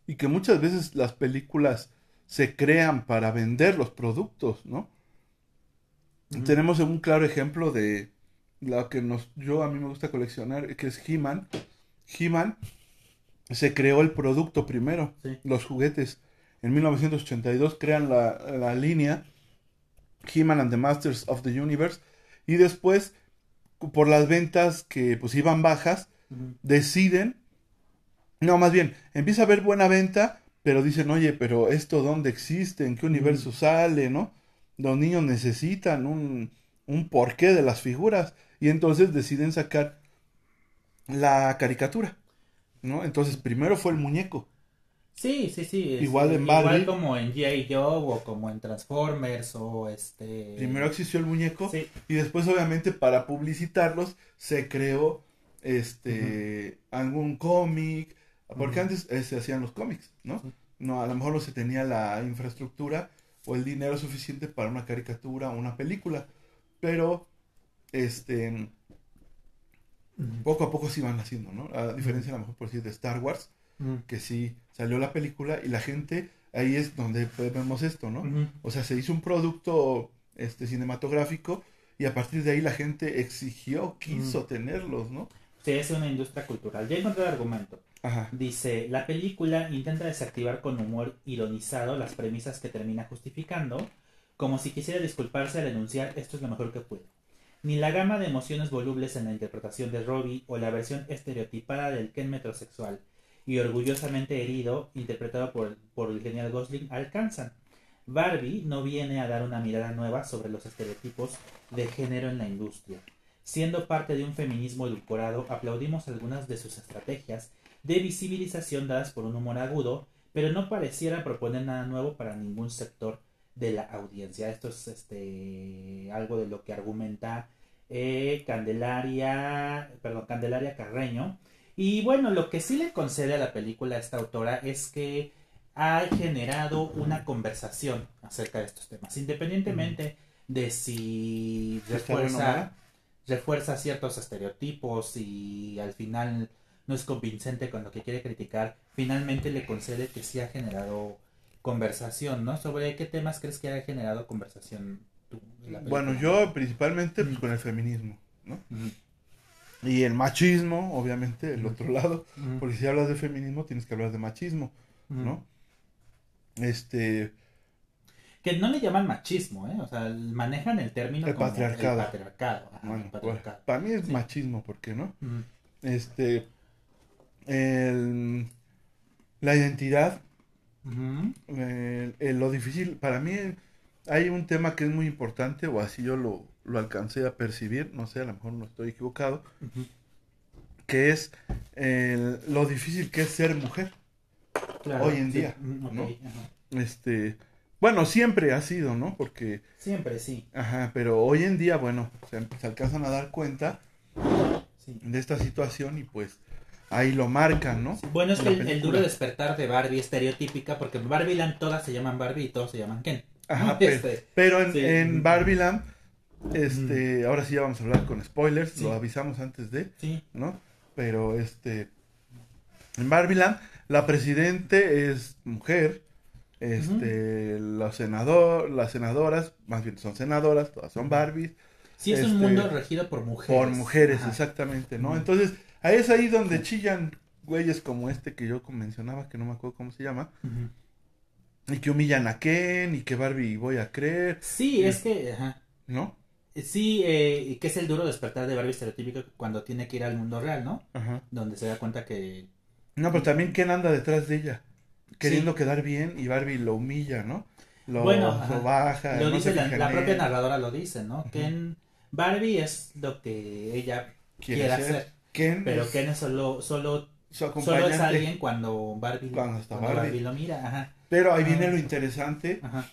y que muchas veces las películas se crean para vender los productos, ¿no? Tenemos un claro ejemplo de lo que nos, yo a mí me gusta coleccionar, que es He-Man. He-Man se creó el producto primero, Sí. los juguetes. En 1982 crean la, la línea He-Man and the Masters of the Universe y después, por las ventas que pues iban bajas, deciden, no, más bien, empieza a haber buena venta, pero dicen, oye, pero esto dónde existe, en qué universo sale, ¿no? Los niños necesitan un, un porqué de las figuras y entonces deciden sacar la caricatura, ¿no? Entonces primero fue el muñeco, Sí, sí, sí. Igual en. Igual como en G.I. Joe o como en Transformers o este. primero existió el muñeco Sí. y después obviamente para publicitarlos se creó este algún cómic, porque antes eh, se hacían los cómics, ¿no? Sí. No, a lo mejor no se tenía la infraestructura o el dinero suficiente para una caricatura o una película, pero este poco a poco sí van haciendo, ¿no? A diferencia a lo mejor por decir de Star Wars, que sí salió la película y la gente, ahí es donde vemos esto, ¿no? O sea, se hizo un producto este cinematográfico y a partir de ahí la gente exigió, quiso tenerlos, ¿no? Sí, es una industria cultural. Ya encontré el argumento. Ajá. Dice, la película intenta desactivar con humor ironizado las premisas que termina justificando, como si quisiera disculparse al enunciar esto es lo mejor que puedo. Ni la gama de emociones volubles en la interpretación de Robbie o la versión estereotipada del Ken metrosexual y orgullosamente herido, interpretado por, por el genial Gosling, alcanzan. Barbie no viene a dar una mirada nueva sobre los estereotipos de género en la industria. Siendo parte de un feminismo edulcorado, aplaudimos algunas de sus estrategias de visibilización dadas por un humor agudo, pero no pareciera proponer nada nuevo para ningún sector de la audiencia. Esto es este algo de lo que argumenta eh, Candelaria, perdón, Candelaria Carreño. Y bueno, lo que sí le concede a la película a esta autora es que ha generado una conversación acerca de estos temas, independientemente de si ¿Está bueno, refuerza, refuerza ciertos estereotipos y al final no es convincente con lo que quiere criticar, finalmente le concede que sí ha generado conversación, ¿no? ¿Sobre qué temas crees que ha generado conversación tú? Bueno, yo principalmente pues, Mm. con el feminismo, ¿no? Ujú, Y el machismo, obviamente, el Ujú. otro lado. Porque si hablas de feminismo, tienes que hablar de machismo. ¿no? Este, Que no le llaman machismo, ¿eh? O sea, manejan el término El como patriarcado. el patriarcado. ajá, bueno, el pues, para mí es Sí. machismo, ¿por qué no? Este, el- la identidad, ujú, el- el- lo difícil, para mí hay un tema que es muy importante, o así yo lo, lo alcancé a percibir, no sé, a lo mejor no estoy equivocado, que es el- lo difícil que es ser mujer. Claro, Hoy en sí, día, ajá. Este, bueno, siempre ha sido, ¿no? Porque, Siempre sí, ajá, pero hoy en día, bueno, se, se alcanzan a dar cuenta sí. de esta situación y pues ahí lo marcan, ¿no? Bueno, es En que el, duro despertar de Barbie estereotípica, porque Barbie Land todas se llaman Barbie y todos se llaman Ken. Ajá, [laughs] Este, pero, en, sí. en Barbieland, este, ahora sí ya vamos a hablar con spoilers, Sí. lo avisamos antes de, Sí, ¿no? Pero este, en Barbieland, la presidente es mujer, este, los senador, las senadoras, más bien son senadoras, todas son Barbies, sí es un Este, mundo regido por mujeres. por mujeres, Ajá. exactamente, ¿no? Entonces, ahí es ahí donde chillan güeyes como este que yo mencionaba, que no me acuerdo cómo se llama, y que humillan a Ken, y que Barbie voy a creer, Sí, es que, ajá. ¿no? Sí, eh, y que es el duro despertar de Barbie estereotípico cuando tiene que ir al mundo real, ¿no? Ajá. Donde se da cuenta que... No, pero también Ken anda detrás de ella, queriendo quedar bien y Barbie lo humilla, ¿no? Lo, Bueno, lo baja. Lo no dice la, propia narradora lo dice, ¿no? Ken Barbie es lo que ella quiere quiere ser. hacer, Ken pero es Ken es solo, solo, solo es alguien cuando Barbie, Cuando está cuando Barbie. lo mira, ajá, Pero ahí Ah. viene lo interesante. ajá.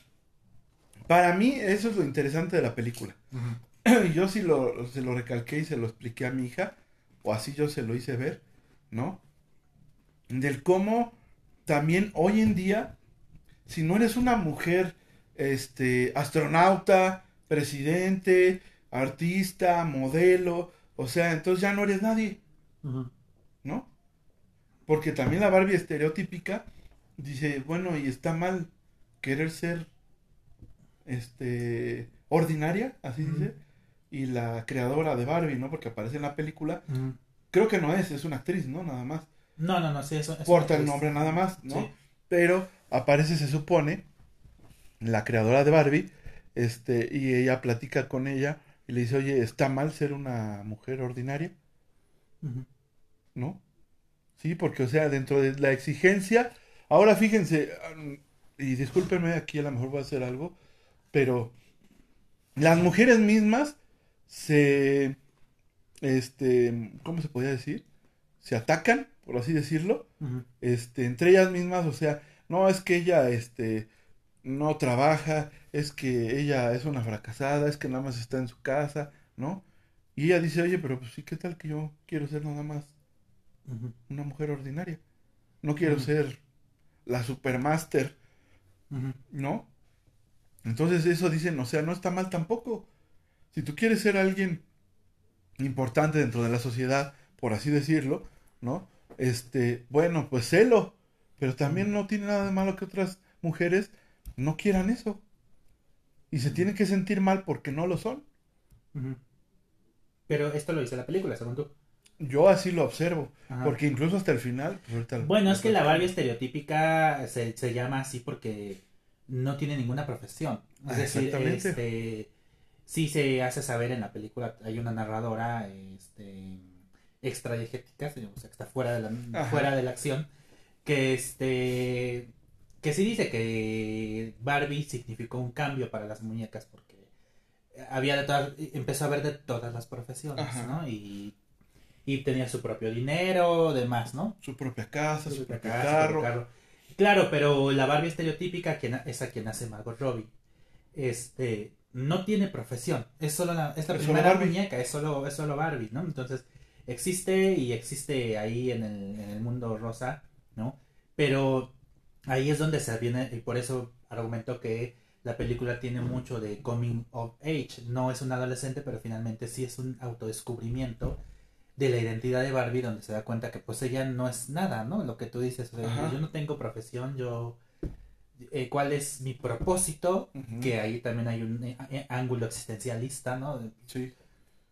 Para mí, eso es lo interesante de la película. [clears throat] yo sí lo, se lo recalqué y se lo expliqué a mi hija, o así yo se lo hice ver, ¿no? Del cómo también hoy en día, si no eres una mujer, este, astronauta, presidente, artista, modelo, o sea, entonces ya no eres nadie. ¿no? Porque también la Barbie estereotípica dice, bueno, y está mal querer ser, este, ordinaria, así dice, y la creadora de Barbie, ¿no? Porque aparece en la película, creo que no es, es una actriz, ¿no? Nada más. No, no, no, sí, eso... eso Porta el nombre nada más, ¿no? Sí. Pero aparece, se supone, la creadora de Barbie, este, y ella platica con ella y le dice, oye, ¿está mal ser una mujer ordinaria? ¿No? Sí, porque, o sea, dentro de la exigencia, ahora fíjense, y discúlpenme, aquí a lo mejor voy a hacer algo, pero las mujeres mismas se, este, ¿cómo se podría decir? Se atacan, por así decirlo, este, entre ellas mismas, o sea, no es que ella, este, no trabaja, es que ella es una fracasada, es que nada más está en su casa, ¿no? Y ella dice, oye, pero pues sí, ¿qué tal que yo quiero ser nada más una mujer ordinaria? No quiero ser la supermaster. ¿no? Entonces eso dicen, o sea, no está mal tampoco. Si tú quieres ser alguien importante dentro de la sociedad, por así decirlo, ¿no? Este, bueno, pues celo, pero también no tiene nada de malo que otras mujeres no quieran eso. Y se tienen que sentir mal porque no lo son. Pero esto lo dice la película, según tú. Yo así lo observo, Ajá. porque incluso hasta el final, pues Bueno, es que la Barbie estereotípica se, se llama así porque no tiene ninguna profesión. Es Ah, decir, este, sí se hace saber en la película, hay una narradora este, extradiegética, o sea, que está fuera de, la, Ajá. fuera de la acción, que este que sí dice que Barbie significó un cambio para las muñecas porque había de todas, empezó a haber de todas las profesiones, Ajá. ¿no? Y, y tenía su propio dinero, demás, ¿no? su propia casa, su, Su propio casa, carro. carro. Claro, pero la Barbie estereotípica quien, es a quien hace Margot Robbie. Este, no tiene profesión. Es solo la, es la Es solo primera muñeca, es solo, es solo Barbie, ¿no? Entonces, existe y existe ahí en el, en el mundo rosa, ¿no? Pero ahí es donde se viene, y por eso argumento que la película tiene mucho de coming of age. No es un adolescente, pero finalmente sí es un autodescubrimiento de la identidad de Barbie, donde se da cuenta que pues ella no es nada, ¿no? Lo que tú dices, o sea, Ajá. yo no tengo profesión, yo... eh, ¿Cuál es mi propósito? Que ahí también hay un eh, eh, ángulo existencialista, ¿no? Sí.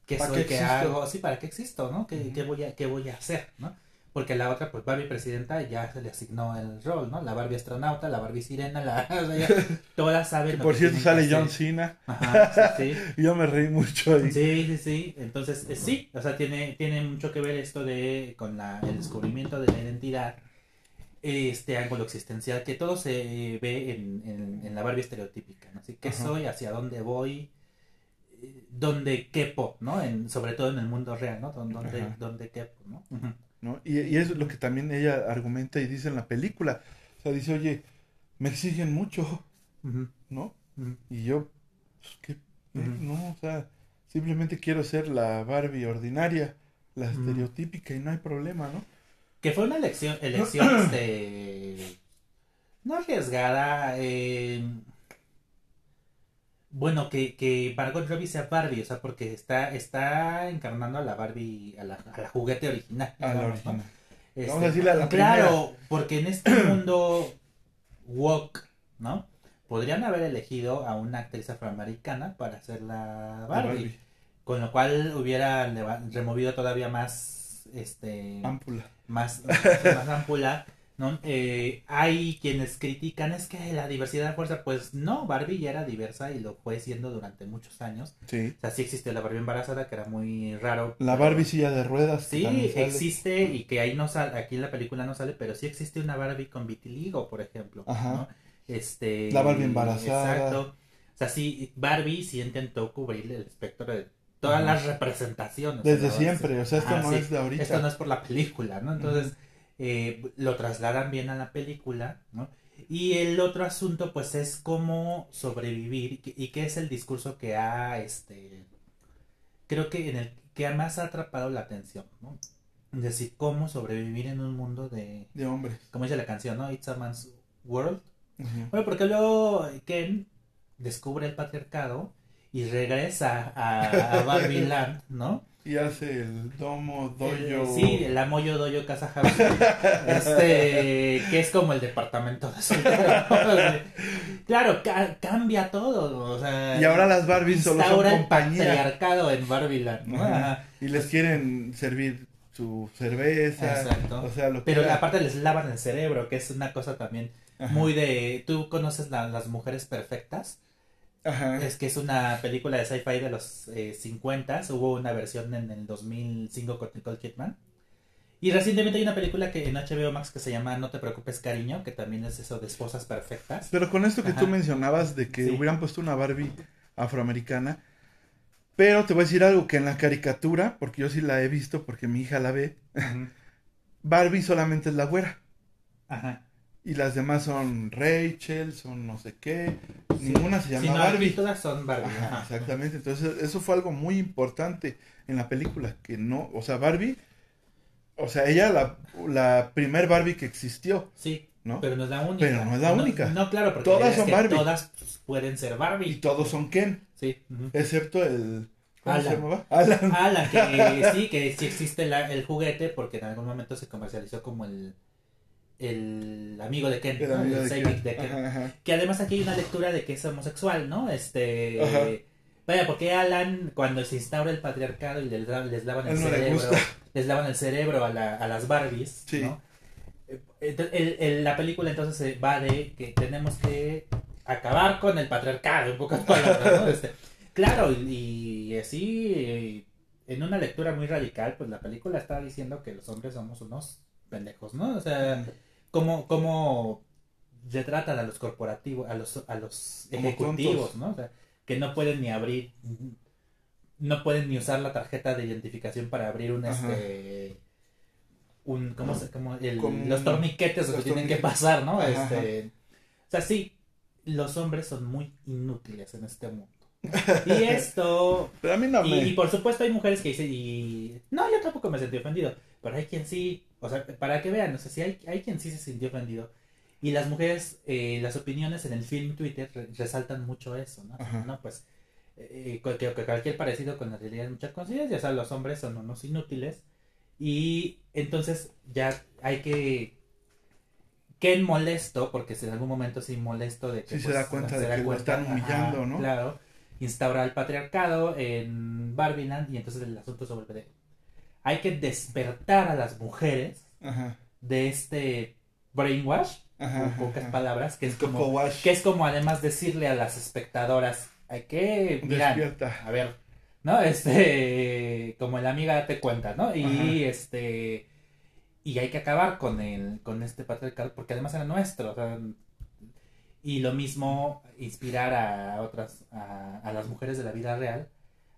¿Qué ¿Para soy? qué hago? Sí, ¿para qué existo? ¿no? ¿Qué, qué voy a, ¿Qué voy a hacer? ¿no? Porque la otra, pues Barbie presidenta ya se le asignó el rol, ¿no? La Barbie astronauta, la Barbie sirena, la... [laughs] o sea, ya todas saben Que lo por que cierto tienen que sale John. Cena. Ajá, [laughs] sí, sí. Yo me reí mucho ahí. Sí, sí, sí. Entonces, eh, sí, o sea, tiene, tiene mucho que ver esto de con la, el descubrimiento de la identidad, este ángulo existencial, que todo se ve en, en, en la Barbie estereotípica, ¿no? Así, ¿qué Ajá. soy? ¿Hacia dónde voy? Eh, ¿Dónde quepo? ¿no? En, sobre todo en el mundo real, ¿no? Don- ¿Dónde, Ajá. dónde quepo? ¿no? Ujú. ¿No? Y, y eso es lo que también ella argumenta y dice en la película. O sea, dice, oye, me exigen mucho, ¿no? Y yo, pues, ¿qué? No, o sea, simplemente quiero ser la Barbie ordinaria, la estereotípica y no hay problema, ¿no? Que fue una elección, elección este, no arriesgada, eh, bueno, que, que Margot Robbie sea Barbie, o sea, porque está, está encarnando a la Barbie, a la, a la juguete original. A la digamos, ¿no? original. Este, Vamos a decirle a la Claro, porque en este [clears throat] mundo woke, ¿no? Podrían haber elegido a una actriz afroamericana para hacer la Barbie, con lo cual hubiera removido todavía más, este, Ámpula. más, [laughs] más ampula, ¿no? Eh, hay quienes critican, es que la diversidad de fuerza, pues no, Barbie ya era diversa y lo fue siendo durante muchos años. Sí. O sea, sí existió la Barbie embarazada, que era muy raro. La Barbie silla de ruedas. Sí, existe y que ahí no sale, aquí en la película no sale, pero sí existe una Barbie con vitiligo, por ejemplo. Ajá. ¿no? Este, La Barbie embarazada. Exacto. O sea, sí, Barbie sí intentó cubrir el espectro de todas Ajá. las representaciones. Desde ¿no? siempre, o sea, esto no sí. es de ahorita. Esto no es por la película, ¿no? Entonces, eh, lo trasladan bien a la película, ¿no? Y el otro asunto, pues, es cómo sobrevivir y qué es el discurso que ha, este, creo que en el que más ha atrapado la atención, ¿no? Es decir, cómo sobrevivir en un mundo de, De hombres. como dice la canción, ¿no? It's a man's world. Bueno, porque luego Ken descubre el patriarcado y regresa a, a Barbie Land, ¿no? Y hace el domo, doyo. Eh, sí, el Amoyo Doyo Casa House. este, que es como el departamento de solteros. [laughs] claro, ca- cambia todo. O sea, Y ahora las Barbies solo son compañía. patriarcado en Barbiland. ¿no? Ajá. Y les quieren servir su cerveza. Exacto. O sea, lo Pero aparte les lavan el cerebro, que es una cosa también Ajá. muy de... ¿Tú conoces la- las mujeres perfectas? Ajá. Es que es una película de sci-fi de los eh, 50. Hubo una versión en el 2005 con Nicole Kidman. Y recientemente hay una película que en HBO Max que se llama No te preocupes cariño, que también es eso de esposas perfectas. Pero con esto que Ajá. tú mencionabas de que Sí. hubieran puesto una Barbie afroamericana. Pero te voy a decir algo que en la caricatura, porque yo sí la he visto, porque mi hija la ve, Barbie solamente es la güera. Ajá. Y las demás son Rachel, son no sé qué. Ninguna se llama no, aquí Barbie. todas son Barbie. Ajá, ajá. exactamente. Entonces, eso fue algo muy importante en la película. Que no, o sea, Barbie, o sea, ella la, la primer Barbie que existió, Sí, ¿no? pero no es la única. Pero no es la única. No, claro, porque Todas son Barbie. todas pues, pueden ser Y Barbie. todos son Ken, Sí. excepto el ¿Cómo se Alan. llamaba? Alan. Alan, que [laughs] sí, que sí existe la- el juguete porque en algún momento se comercializó como el, el amigo de Ken, Era ¿no? amigo el de sidekick Ken. de Ken. Ajá, ajá. Que además aquí hay una lectura de que es homosexual, ¿no? Este. Ajá. Vaya, porque Alan, cuando se instaura el patriarcado y les, les lavan el no cerebro, les lavan el cerebro a, la- a las Barbies, Sí. ¿no? El- el- la película entonces va de que tenemos que acabar con el patriarcado, en pocas palabras, ¿no? [laughs] Este, claro, y, y así, en una lectura muy radical, pues la película está diciendo que los hombres somos unos pendejos, ¿no? O sea, cómo, cómo retratan a los corporativos, a los, a los Como ejecutivos. ¿no? O sea, que no pueden ni abrir, no pueden ni usar la tarjeta de identificación para abrir un, Ajá. este, un, ¿cómo se, cómo el- Como los torniquetes los que tienen que pasar, ¿no? Ajá, Este, o sea, sí, los hombres son muy inútiles en este mundo. [laughs] Y esto, Pero a mí no y, y por supuesto hay mujeres que dicen, y no, yo tampoco me sentí ofendido, pero hay quien sí, o sea, para que vean, o sea, sí hay, hay quien sí se sintió ofendido. Y las mujeres, eh, las opiniones en el film Twitter re- resaltan mucho eso, ¿no? Ajá. No, pues, eh, que, que cualquier parecido con la realidad es mucha coincidencia, o sea, los hombres son unos inútiles. Y entonces ya hay que... Ken molesto, porque si en algún momento sí molesto de que... pues, se da cuenta de que lo están humillando, ¿no? Claro instaura el patriarcado en Barbiland y entonces el asunto se vuelve de hay que despertar a las mujeres Ajá, de este brainwash ajá, en pocas ajá. palabras que es como wash. que es como además decirle a las espectadoras hay que mirar Despierta. a ver no este [laughs] como la amiga te cuenta no y este y hay que acabar con el con este patriarcado porque además era nuestro o sea, y lo mismo inspirar a otras a, a las mujeres de la vida real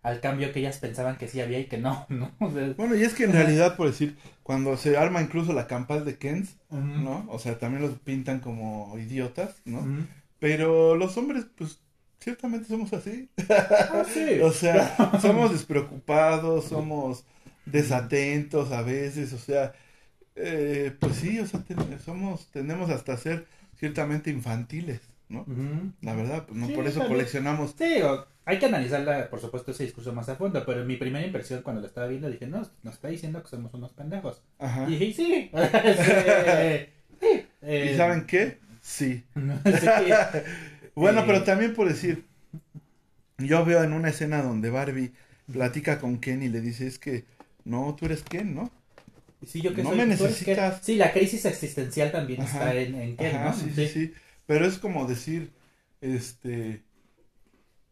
al cambio que ellas pensaban que sí había y que no [laughs] no O sea, Bueno, y es que en realidad, por decir, cuando se arma incluso la campal de Kens, ¿no? O sea, también los pintan como idiotas, ¿no? Pero los hombres, pues, ciertamente somos así. Ah, sí. [laughs] O sea, [laughs] somos despreocupados, somos desatentos a veces, o sea, eh, pues sí, o sea, ten- somos, tenemos hasta ser ciertamente infantiles, ¿no? La verdad, pues no Sí, por eso también. coleccionamos. Sí, hay que analizarla, por supuesto, ese discurso más a fondo, pero mi primera impresión cuando lo estaba viendo dije, no, nos está diciendo que somos unos pendejos. Ajá. Y dije, sí. [laughs] Sí. Eh, ¿Y saben qué? Sí. [laughs] [laughs] Bueno, Eh, pero también por decir, yo veo en una escena donde Barbie platica con Ken y le dice, es que, no, tú eres Ken, ¿no? Sí, yo que No soy- me necesitas. Sí, la crisis existencial también Ajá. está en, en Ken, Ajá, ¿no? sí, sí, sí. Pero es como decir, este,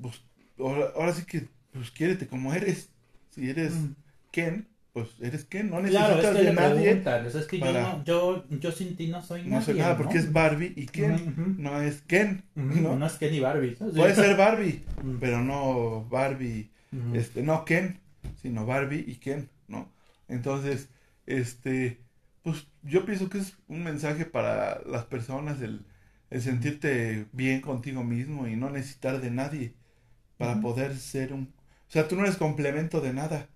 pues, ahora, ahora sí que, pues, quiérete como eres. Si eres Mm. Ken, pues eres Ken, no Claro, necesitas es que de nadie. preguntan, o sea, es que yo, para- yo, yo sin ti no soy No nadie, nada, porque es Barbie y Ken, no es Ken, ¿no? No es Ken y Barbie. Puede ser Barbie, Mm. pero no Barbie este, no Ken, sino Barbie y Ken, ¿no? Entonces, este, pues yo pienso que es un mensaje para las personas el, el sentirte bien contigo mismo y no necesitar de nadie para poder ser un, o sea, tú no eres complemento de nada.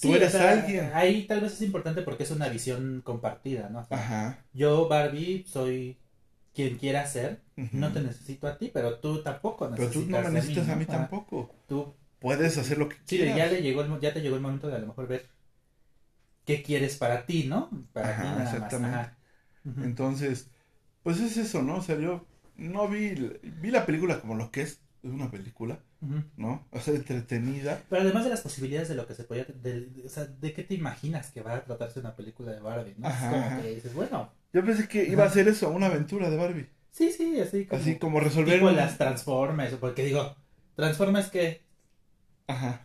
Tú Sí, o eres sea, alguien. Ahí tal vez es importante porque es una visión compartida, ¿no? O sea, Ajá. Yo, Barbie, soy quien quiera ser. No te necesito a ti, pero tú tampoco Pero necesitas tú no me necesitas a mí ¿no? tampoco. Tú, Puedes hacer lo que sí, quieras. ya, le llegó el, ya te llegó el momento de a lo mejor ver qué quieres para ti, ¿no? Para Ajá, ti nada exactamente. más. Ajá. Entonces, pues es eso, ¿no? O sea, yo no vi, vi la película como lo que es, es una película. ¿no? O sea, entretenida. Pero además de las posibilidades de lo que se podía... de- o sea, ¿de qué te imaginas que va a tratarse una película de Barbie? ¿no? Ajá, es como que dices, bueno, Yo pensé que iba a ser eso, una aventura de Barbie. sí, sí, así como... Así como resolver tipo un- las Transformers, porque digo, Transformers que... Ajá.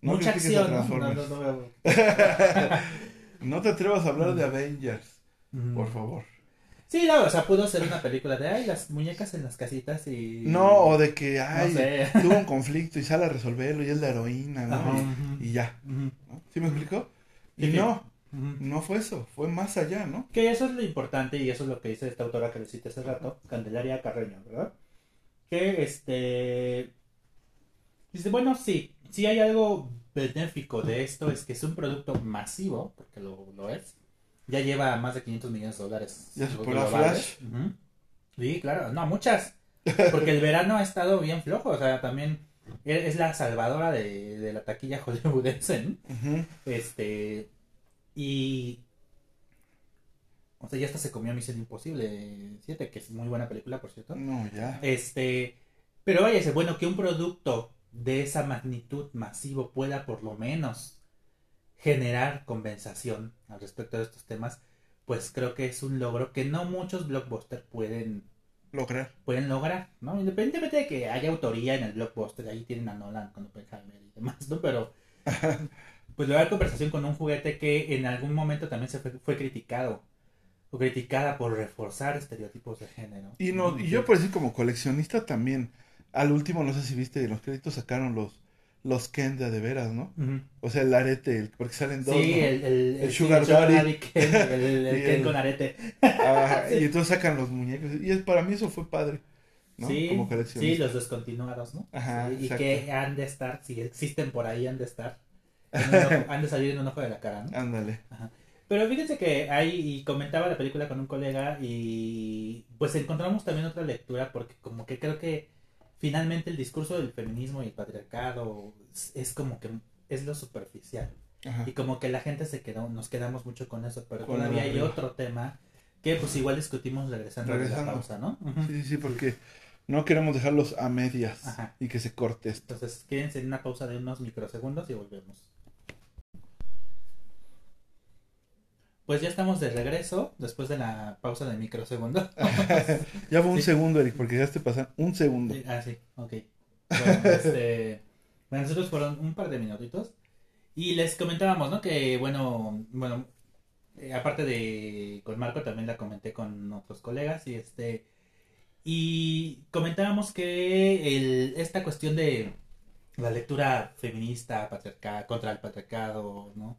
No mucha acción, ¿no? No, no, no, no. [laughs] No te atrevas a hablar de Avengers, Ujú. por favor. Sí, no, o sea, pudo ser una película de, ay, las muñecas en las casitas y... No, o de que, ay, No sé. [laughs] tuvo un conflicto y sale a resolverlo y es la heroína, ¿no? Ajá, Y- ya. ¿Sí me explicó? Y no, no fue eso, fue más allá, ¿no? Que eso es lo importante y eso es lo que dice esta autora que le cité hace rato, Candelaria Carreño, ¿verdad? Que este... Dice, bueno, sí, sí hay algo benéfico de esto, es que es un producto masivo, porque lo, lo es. Ya lleva más de 500 millones de dólares. Ya superó a. Ujú. Sí, claro, no, muchas. Porque el verano ha estado bien flojo, o sea, también e- es la salvadora de, de la taquilla hollywoodense, ¿no? Este. Y. O sea, ya hasta se comió Misión Imposible 7, que es muy buena película, por cierto. No, ya. Este. Pero vaya, es bueno que un producto de esa magnitud masivo pueda por lo menos generar conversación al respecto de estos temas, pues creo que es un logro que no muchos blockbusters pueden Lograr. pueden lograr, ¿no? Independientemente de que haya autoría en el blockbuster, ahí tienen a Nolan con Oppenheimer y demás, ¿no? Pero, [laughs] pues lograr conversación con un juguete que en algún momento también se fue, fue criticado, o criticada por reforzar estereotipos de género. Y, no, y yo por decir como coleccionista también, al último, no sé si viste, en los créditos sacaron los, los Ken de veras, ¿no? O sea, el arete, el- porque salen dos, Sí, ¿no? el, el, El sí, Sugar Daddy. Ken, el, el [laughs] Ken con arete. Ah, [laughs] y entonces sacan los muñecos. Y es, para mí eso fue padre, ¿no? Sí, como sí, los descontinuados, ¿no? Ajá, Sí, y exacto. que han de estar, si existen por ahí, han de estar. [laughs] ojo- han de salir en un ojo de la cara, ¿no? Ándale. Pero fíjense que ahí y comentaba la película con un colega y pues encontramos también otra lectura porque como que creo que finalmente el discurso del feminismo y el patriarcado es, es como que es lo superficial Ajá. y como que la gente se quedó, nos quedamos mucho con eso, pero Con todavía hay otro tema que pues igual discutimos regresando, de Regresando. la pausa, ¿no? Ujú. Sí, sí, sí, porque no queremos dejarlos a medias Ajá. y que se corte esto. Entonces quédense en una pausa de unos microsegundos y volvemos. Pues ya estamos de regreso después de la pausa de microsegundos. [laughs] Ya fue un Sí. segundo, Eric, porque ya te pasan un segundo. Ah, sí, ok. Bueno, [laughs] este, bueno, nosotros fueron un par de minutitos. Y les comentábamos, ¿no? Que, bueno, bueno, eh, aparte de con Marco, también la comenté con otros colegas. Y este, y comentábamos que el, esta cuestión de la lectura feminista, patriarca, contra el patriarcado, ¿no?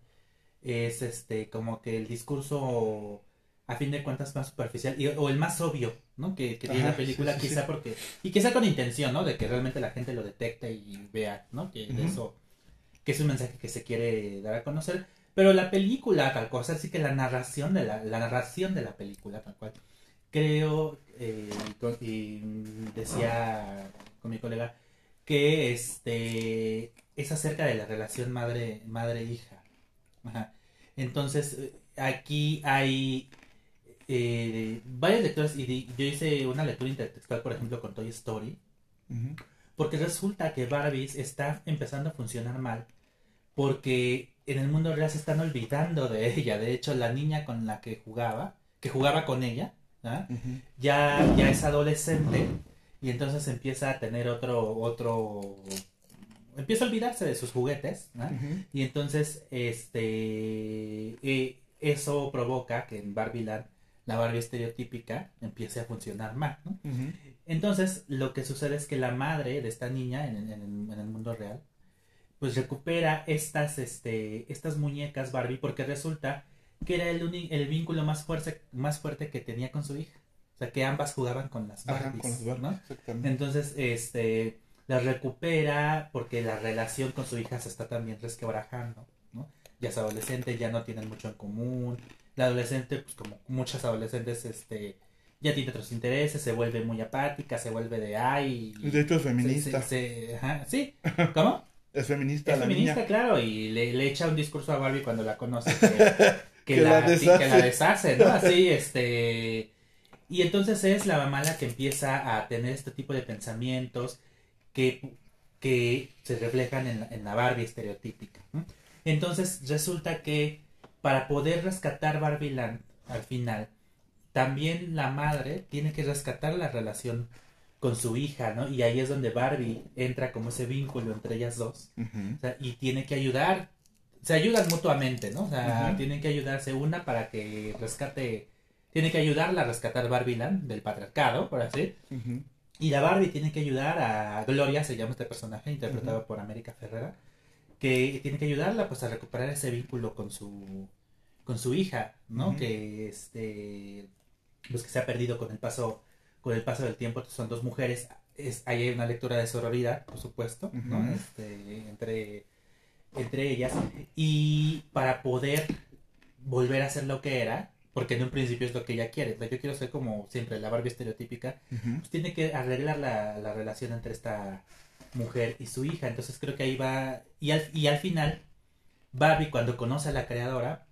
Es este, como que el discurso, a fin de cuentas, más superficial, y- o el más obvio, ¿no? Que, que tiene la película, sí, sí, quizá sí. porque, y quizá con intención, ¿no? De que realmente la gente lo detecte y vea, ¿no? Que de eso, que es un mensaje que se quiere dar a conocer. Pero la película, tal cosa, así que la narración de la, la narración de la película, tal cual, creo, eh, y decía con mi colega, que este es acerca de la relación madre madre hija Ajá. entonces eh, aquí hay eh, varias lecturas y yo hice una lectura intertextual por ejemplo con Toy Story porque resulta que Barbies está empezando a funcionar mal porque en el mundo real se están olvidando de ella de hecho la niña con la que jugaba que jugaba con ella ¿ah? Ya, ya es adolescente y entonces empieza a tener otro, otro, empieza a olvidarse de sus juguetes, ¿no? Y entonces, este, eh, eso provoca que en Barbie Land la Barbie estereotípica empiece a funcionar mal, ¿no? Entonces, lo que sucede es que la madre de esta niña en, el- en el- en el mundo real, pues recupera estas, este, estas muñecas Barbie porque resulta que era el, el vínculo más fuerte, más fuerte que tenía con su hija. O sea, que ambas jugaban con las Ajá, Barbies, con Barbies, ¿no? exactamente. Entonces, este, la recupera porque la relación con su hija se está también resquebrajando, ¿no? Ya es adolescente, ya no tienen mucho en común. La adolescente, pues como muchas adolescentes, este, ya tiene otros intereses, se vuelve muy apática, se vuelve de ay. De hecho es feminista. se- se- ajá, sí, ¿cómo? [laughs] Es feminista Es la feminista, niña. claro, y le, le echa un discurso a Barbie cuando la conoce [laughs] que, que Que la, la que la deshace, ¿no? Así, este... Y entonces es la mamá la que empieza a tener este tipo de pensamientos que, que se reflejan en la, en la Barbie estereotípica. ¿no? Entonces resulta que para poder rescatar Barbie Land al final, también la madre tiene que rescatar la relación con su hija, ¿no? Y ahí es donde Barbie entra como ese vínculo entre ellas dos. Ujú. O sea, y tiene que ayudar, se ayudan mutuamente, ¿no? O sea, tienen que ayudarse una para que rescate, tiene que ayudarla a rescatar Barbie Land del patriarcado, por así. Ujú. Y la Barbie tiene que ayudar a Gloria, se llama este personaje, interpretado por América Ferrera, que tiene que ayudarla pues a recuperar ese vínculo con su con su hija, ¿no? Que este pues que se ha perdido con el paso con el paso del tiempo, son dos mujeres, es ahí hay una lectura de sororidad, por supuesto, ¿no? Este, entre entre ellas. Y para poder volver a ser lo que era, porque en un principio es lo que ella quiere, yo quiero ser como siempre la Barbie estereotípica, pues tiene que arreglar la, la relación entre esta mujer y su hija. Entonces creo que ahí va. Y al, y al final, Barbie, cuando conoce a la creadora,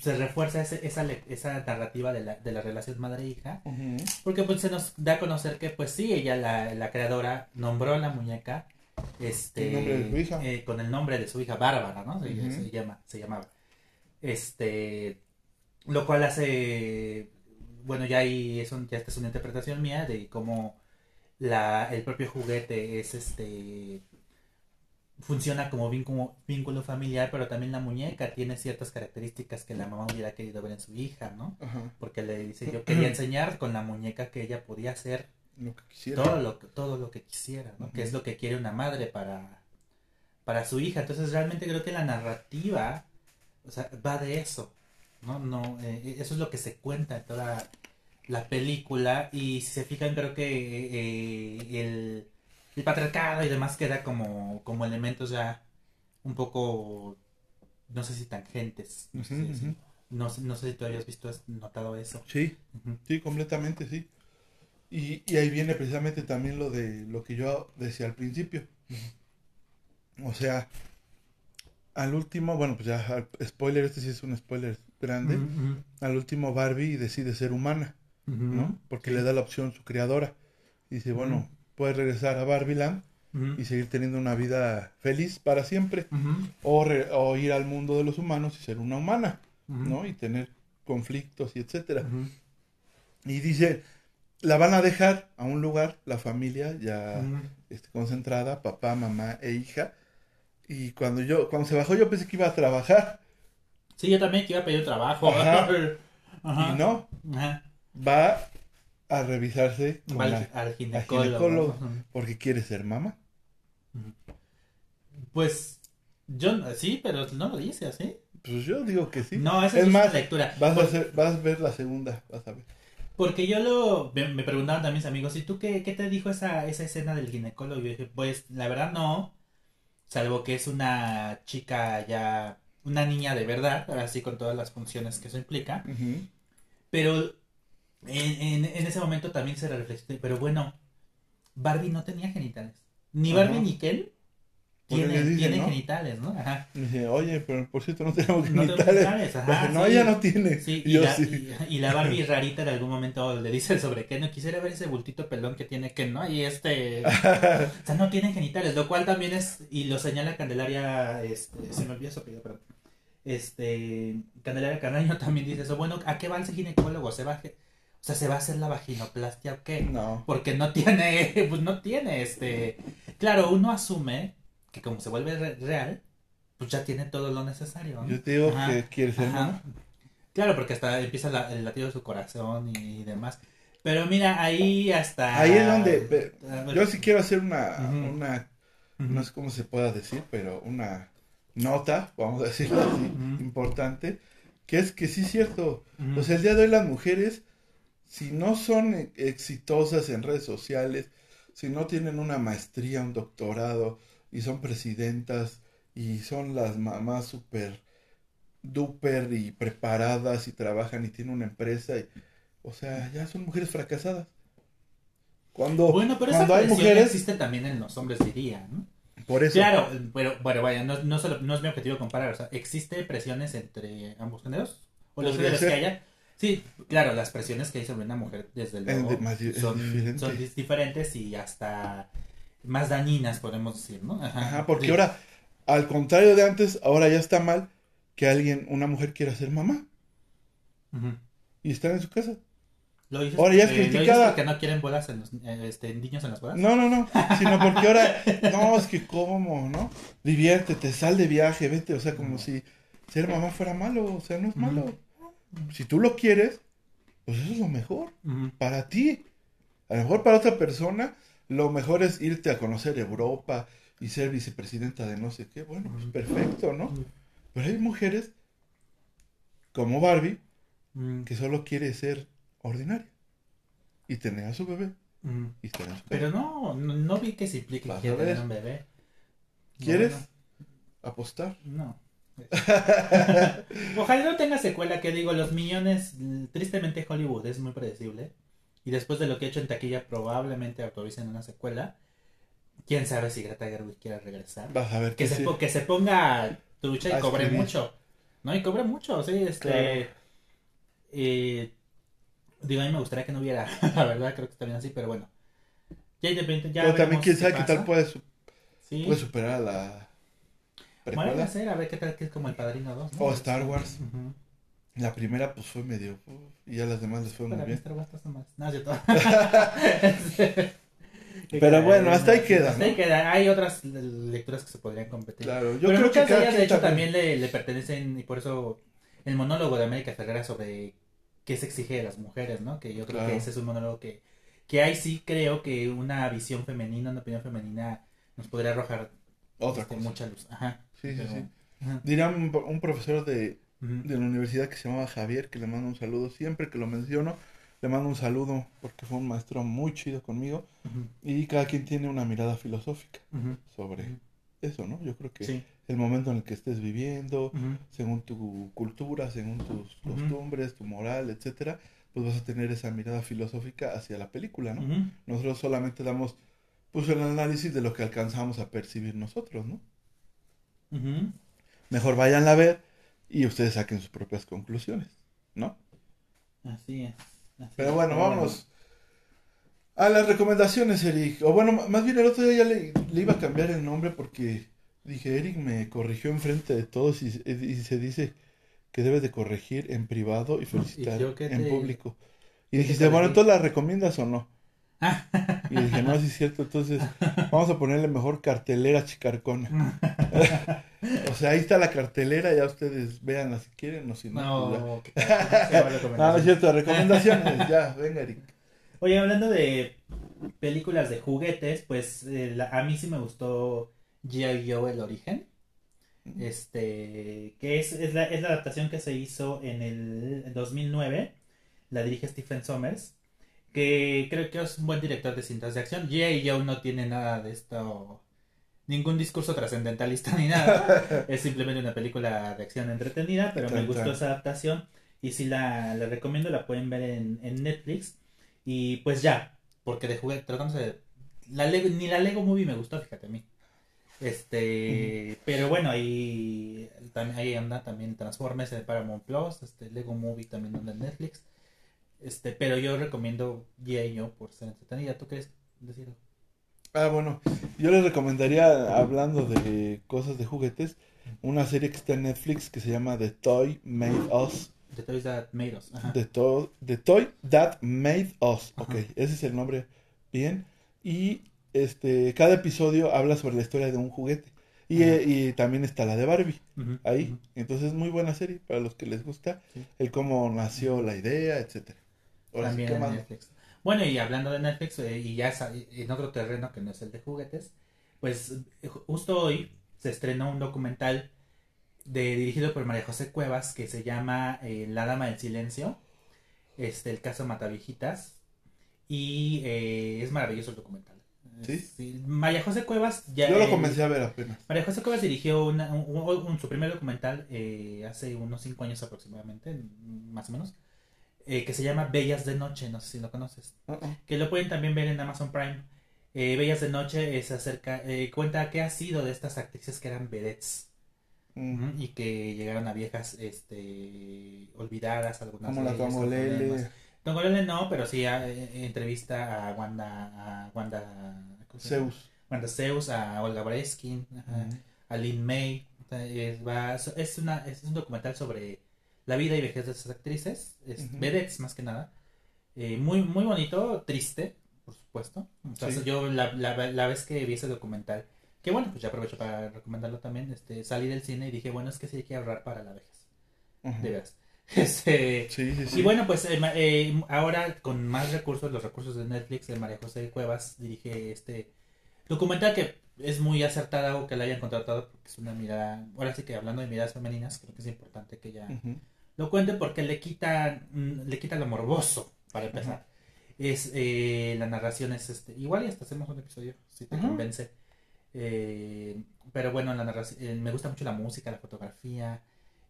se refuerza ese- esa, esa narrativa de la, de la relación madre-hija. Porque pues se nos da a conocer que pues sí, ella, la, la creadora, nombró a la muñeca este, El nombre de su hija. eh, con el nombre de su hija Bárbara, ¿no? Se llama, se llamaba. Este, lo cual hace, bueno, ya ahí es, un- ya esta es una interpretación mía de cómo la, el propio juguete es este, funciona como vínculo, vínculo familiar, pero también la muñeca tiene ciertas características que la mamá hubiera querido ver en su hija, ¿no? Ajá. Porque le dice, yo quería [clears throat] enseñar con la muñeca que ella podía hacer Lo que quisiera. todo lo, que- todo lo que quisiera, ¿no? Que es lo que quiere una madre para, para su hija. Entonces realmente creo que la narrativa, o sea, va de eso, ¿no? no eh, eso es lo que se cuenta en toda la película y si se fijan creo que eh, el, el patriarcado y demás queda como, como elementos ya un poco, no sé si tangentes. No sé, si- ujú. no sé- no sé si tú habías visto, has notado eso. Sí, sí, completamente, sí. Y, y ahí viene precisamente también lo de lo que yo decía al principio. O sea, al último, bueno, pues ya, spoiler, este sí es un spoiler grande. Al último Barbie decide ser humana. ¿no? Porque Sí. le da la opción su creadora. Y dice, bueno, Ujú. puedes regresar a Barbieland y seguir teniendo una vida feliz para siempre. O, re- o ir al mundo de los humanos y ser una humana, ¿no? Y tener conflictos y etcétera. Y dice, la van a dejar a un lugar, la familia ya este, concentrada, papá, mamá e hija. Y cuando yo, cuando se bajó yo pensé que iba a trabajar. Sí, yo también que iba a pedir trabajo. Ajá. [laughs] Ajá. Y no, Ajá. va a revisarse con al, la- al ginecólogo. ginecólogo porque quiere ser mamá. Pues, yo sí, pero no lo dice así. Pues yo digo que sí. No, esa es es, más, lectura. vas a, Por- hacer, vas a ver la segunda, vas a ver. Porque yo lo. Me, me preguntaban también mis amigos, ¿y tú qué, qué te dijo esa, esa escena del ginecólogo? Y yo dije, pues, la verdad no. Salvo que es una chica ya. Una niña de verdad, así con todas las funciones que eso implica. Pero en, en, en ese momento también se reflexionó, pero bueno, Barbie no tenía genitales. Ni. Barbie ni Ken Dicen, tienen ¿no? genitales, ¿no? Ajá. Y dice, oye, pero por cierto no tenemos No tengo genitales. genitales, ajá, Dice, no, sí. ella no tiene. Sí, Y yo la, sí. y, y la Barbie [laughs] rarita en algún momento le dice sobre Ken, no quisiera ver ese bultito pelón que tiene Ken, ¿no? Y este... [laughs] o sea, no tienen genitales, lo cual también es, y lo señala Candelaria, este, se me olvidó su apellido, perdón. Este, Candelaria Carreño también dice eso, bueno, ¿a qué va el ginecólogo? ¿Se va o sea, ¿se va a hacer la vaginoplastia o qué? no. Porque no tiene, [laughs] pues no tiene, este, claro, uno asume que como se vuelve re- real, pues ya tiene todo lo necesario, ¿no? Yo te digo Ajá, que quiere ser. Claro, porque hasta empieza la- el latido de su corazón y, demás. Pero mira, ahí hasta... Ahí es donde yo sí quiero hacer una, una, no sé cómo se pueda decir, pero una nota, vamos a decirlo así, importante, que es que sí es cierto. O sea, el día de hoy las mujeres, si no son e- exitosas en redes sociales, si no tienen una maestría, un doctorado, y son presidentas, y son las mamás súper duper y preparadas y trabajan y tienen una empresa, y, o sea, ya son mujeres fracasadas. Cuando, Bueno, pero esa cuando hay mujeres, existe también en los hombres, diría, ¿no? por eso, Claro, pero bueno, vaya, no, no, solo- no es mi objetivo comparar, o sea, ¿existe presiones entre ambos géneros? ¿O los géneros ser. que haya? Sí, claro, las presiones que hay sobre una mujer, desde luego, de- son, son diferentes y hasta más dañinas, podemos decir, ¿no? Ajá, porque sí. ahora, al contrario de antes, ahora ya está mal que alguien, una mujer quiera ser mamá y estar en su casa. Lo dices Ahora ya es porque- lo dices criticada. porque no quieren bodas en los, eh, este, niños en las bodas. No, no, no, sino porque ahora, [laughs] no, es que cómo, ¿no? Diviértete, sal de viaje, vete, o sea, como si ser mamá fuera malo, o sea, no es malo. Si tú lo quieres, pues eso es lo mejor para ti. A lo mejor para otra persona, lo mejor es irte a conocer Europa y ser vicepresidenta de no sé qué. Bueno, pues perfecto, ¿no? Pero hay mujeres como Barbie Mm, que solo quiere ser ordinaria y tener a su bebé mm. y estar en su casa. Pero no, no, no vi que se implique que quiere tener un bebé. ¿Quieres No, apostar? No. no. [laughs] Ojalá no tenga secuela, que digo, los millones, tristemente Hollywood es muy predecible. Y después de lo que he hecho en taquilla, probablemente autoricen una secuela. quién sabe si Greta Gerwig quiera regresar. Vas a ver Que qué se, sí. que se ponga trucha y A cobre escribir. mucho. ¿No? Y cobre mucho, sí, este... Claro. eh, digo, a mí me gustaría que no hubiera, [laughs] la verdad, creo que está bien así, pero bueno. Ya independiente, ya Pero también quién sabe qué tal puede, su- Sí. puede superar a la Bueno, a ser, a ver qué tal que es como el Padrino 2, ¿no? O Star Wars. La primera pues fue medio... y ya las demás les fue muy bien. No. [laughs] [laughs] Pero bueno, hasta ahí queda, Hasta ahí queda. Hay otras lecturas que se podrían competir. Claro, yo Pero creo que muchas de cada ellas, de hecho, también- le, le pertenecen, y por eso el monólogo de América Ferrera sobre qué se exige de las mujeres, ¿no? Que yo creo Claro. que ese es un monólogo que, que ahí sí creo que una visión femenina, una opinión femenina nos podría arrojar Otra este, cosa. mucha luz. Ajá. Sí, sí, Pero- sí. Ajá. Dirá un, un profesor de, De la universidad que se llamaba Javier, que le mando un saludo siempre que lo menciono. Le mando un saludo porque fue un maestro muy chido conmigo. Y cada quien tiene una mirada filosófica sobre eso, ¿no? Yo creo que Sí. el momento en el que estés viviendo, según tu cultura, según tus costumbres, tu moral, etcétera, pues vas a tener esa mirada filosófica hacia la película, ¿no? Nosotros solamente damos pues el análisis de lo que alcanzamos a percibir nosotros, ¿no? Mejor váyanla a ver y ustedes saquen sus propias conclusiones, ¿no? Así es. así Pero es. bueno, vamos a las recomendaciones, Eric. O bueno, más bien el otro día ya le, le iba a cambiar el nombre porque dije, Eric me corrigió enfrente de todos y, y se dice que debes de corregir en privado y felicitar ¿Y yo qué en te- público. Y dijiste, bueno? ¿entonces la recomiendas o no? [laughs] Y dije, no, sí es cierto, entonces [laughs] vamos a ponerle mejor cartelera chicarcona. [laughs] O sea, ahí está la cartelera, ya ustedes véanla si quieren o si no. pues ya. No, buena [laughs] No, no es cierto, recomendaciones, ya, venga, Eric. Oye, hablando de películas de juguetes, pues eh, la- a mí sí me gustó G.I. Joe el origen. Este, que es, es, la, es la adaptación que se hizo en el 2009. La dirige Stephen Sommers. Que creo que es un buen director de cintas de acción. G.I. Joe no tiene nada de esto. Ningún discurso trascendentalista ni nada. [laughs] es simplemente una película de acción entretenida, pero me gustó esa adaptación. Y si la, la recomiendo, la pueden ver en, en Netflix. Y pues ya, porque de juguete, tratándose de... La Lego- ni la Lego Movie me gustó, fíjate a mí. Este, pero bueno, ahí, también, ahí anda también Transformers de Paramount Plus, este, Lego Movie también anda en Netflix. Este, pero yo recomiendo G.I. Joe por ser entretenida. ¿Tú quieres decir? Ah, bueno, yo les recomendaría, hablando de cosas de juguetes, una serie que está en Netflix que se llama The Toy Made Us. The Toys That Made Us. Ajá. The, To- The Toy That Made Us. Ok, Ajá. ese es el nombre bien. Y este, cada episodio habla sobre la historia de un juguete. Y, eh, y también está la de Barbie ahí. Entonces es muy buena serie para los que les gusta. Sí. El cómo nació la idea, etcétera. Ahora También ¿qué en? Netflix. Bueno, y hablando de Netflix, eh, y ya sa- en otro terreno que no es el de juguetes, pues eh, ju- justo hoy se estrenó un documental de, dirigido por María José Cuevas que se llama eh, La Dama del Silencio, este, el caso Matavijitas, y eh, es maravilloso el documental. ¿Sí? María José Cuevas ya... Yo lo eh, comencé a ver apenas. María José Cuevas dirigió una- un- un- un- su primer documental eh, hace unos cinco años aproximadamente, más o menos, eh, que se llama Bellas de Noche, no sé si lo conoces, que lo pueden también ver en Amazon Prime. Eh, Bellas de Noche es acerca, eh, cuenta qué ha sido de estas actrices que eran vedettes Mm. y que llegaron a viejas este, olvidadas, algunas Como de la. Tongolele. Tongolele no, pero sí a- eh, entrevista a Wanda, a Wanda, ¿cómo se? Zeus. Wanda Zeus, a Olga Breskin, Ujú. a Lin May. Es, va- es, una, es un documental sobre la vida y vejez de esas actrices, es, vedettes más que nada. Eh, muy, muy bonito, triste, por supuesto. Sí. Yo la, la, la vez que vi ese documental, que bueno, pues ya aprovecho para recomendarlo también, este, salí del cine y dije, bueno, es que sí hay que ahorrar para la vejez, de veras. [laughs] Este, Sí, sí, sí. y bueno, pues eh, eh, ahora con más recursos, los recursos de Netflix, de María José Cuevas dirige este documental que es muy acertada o que la hayan contratado porque es una mirada, ahora sí que hablando de miradas femeninas, creo que es importante que Ujú. Lo cuente porque le quita, mm, le quita lo morboso, para empezar. Es, eh, la narración es este, igual y hasta hacemos un episodio, si te convence. Eh, pero bueno, la narración, eh, me gusta mucho la música, la fotografía,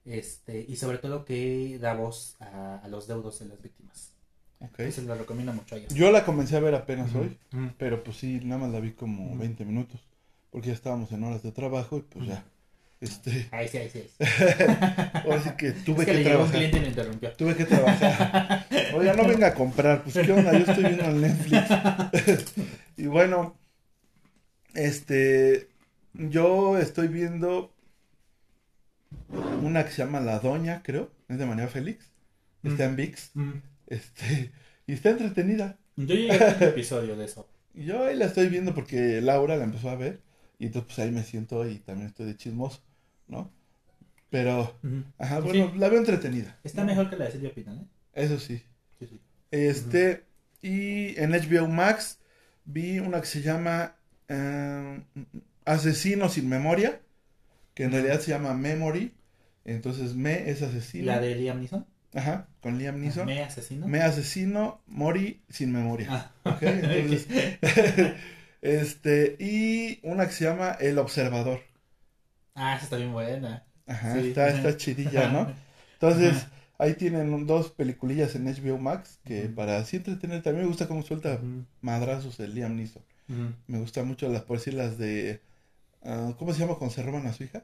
este, y sobre todo que da voz a, a los deudos de las víctimas. Ok. Entonces la recomiendo mucho a ellos. Yo la comencé a ver apenas hoy, pero pues sí, nada más la vi como Ujú. 20 minutos, porque ya estábamos en horas de trabajo y pues ya, este, Ahí sí, ahí sí. Ahí sí. [laughs] ahora sí que tuve es que, que, le llegó un trabajar. cliente interrumpió. Tuve que trabajar. [laughs] Oiga, no venga a comprar, pues qué onda, yo estoy viendo el Netflix. [laughs] y bueno, este, yo estoy viendo una que se llama La Doña, creo, es de María Félix, está en VIX, Mm. este, y está entretenida. Yo llegué a un episodio de eso. Yo ahí la estoy viendo porque Laura la empezó a ver, y entonces pues ahí me siento y también estoy de chismoso, ¿no? Pero, ajá, Sí. bueno, la veo entretenida. Está ¿no? mejor que la de Silvia Pinal, ¿eh? Eso sí. Sí, sí. Este, y en HBO Max vi una que se llama eh, Asesino sin memoria, que en realidad se llama Memory. Entonces, me es ¿Y asesino. la de Liam Neeson? Ajá, con Liam Neeson. Me, ¿Me asesino? asesino, Mori sin memoria. Ah. Entonces, [laughs] [laughs] este, y una que se llama El Observador. Ah, esa está bien buena. Ajá, Sí. está, está chidilla, ¿no? [laughs] Entonces, Ajá. ahí tienen dos peliculillas en HBO Max que para así entretener también me gusta cómo suelta madrazos el Liam Neeson. Me gusta mucho las, por decir las de, ah, ¿cómo se llama cuando se roban a su hija?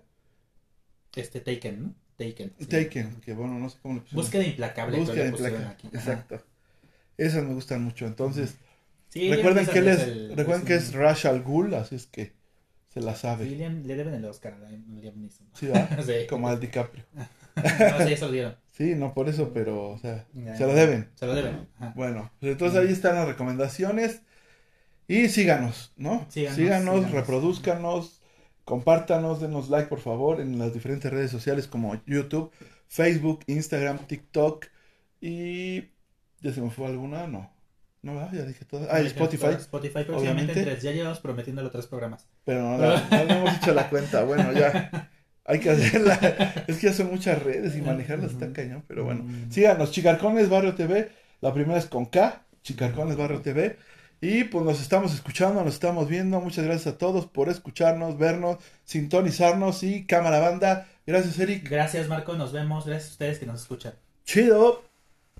Este Taken, ¿no? Taken. sí. Taken, que bueno, no sé cómo le pusieron. Búsqueda implacable. Búsqueda implacable, aquí. Exacto. Esas me gustan mucho, entonces, Sí, recuerden que él es, el- recuerden que es un- Ra's al Ghul, así es que se la sabe. Liam- le deben el Oscar a Liam Neeson. Sí. [laughs] Como al DiCaprio. [laughs] No, sí, eso lo dieron. Sí, no por eso, pero, o sea, Ya. se lo deben. Se lo deben. Ajá. Bueno, pues entonces ahí están las recomendaciones. Y síganos, ¿no? Síganos, síganos, síganos. reproduzcanos, compártanos, denos like por favor en las diferentes redes sociales como YouTube, Facebook, Instagram, TikTok y ya se me fue alguna, no. No, ya dije todas. Ah, Spotify, Spotify próximamente obviamente. en tres. Ya llevamos prometiéndolo tres programas. Pero no, la- no le hemos hecho la cuenta. Bueno, ya hay que hacerla. Es que ya son muchas redes y manejarlas está cañón, pero bueno. Mm. Síganos, Chicarcones Barrio TV. La primera es con K, Chicarcones Barrio TV. Y pues nos estamos escuchando, nos estamos viendo. Muchas gracias a todos por escucharnos, vernos, sintonizarnos y cámara banda. Gracias, Eric. Gracias, Marco. Nos vemos. Gracias a ustedes que nos escuchan. Chido.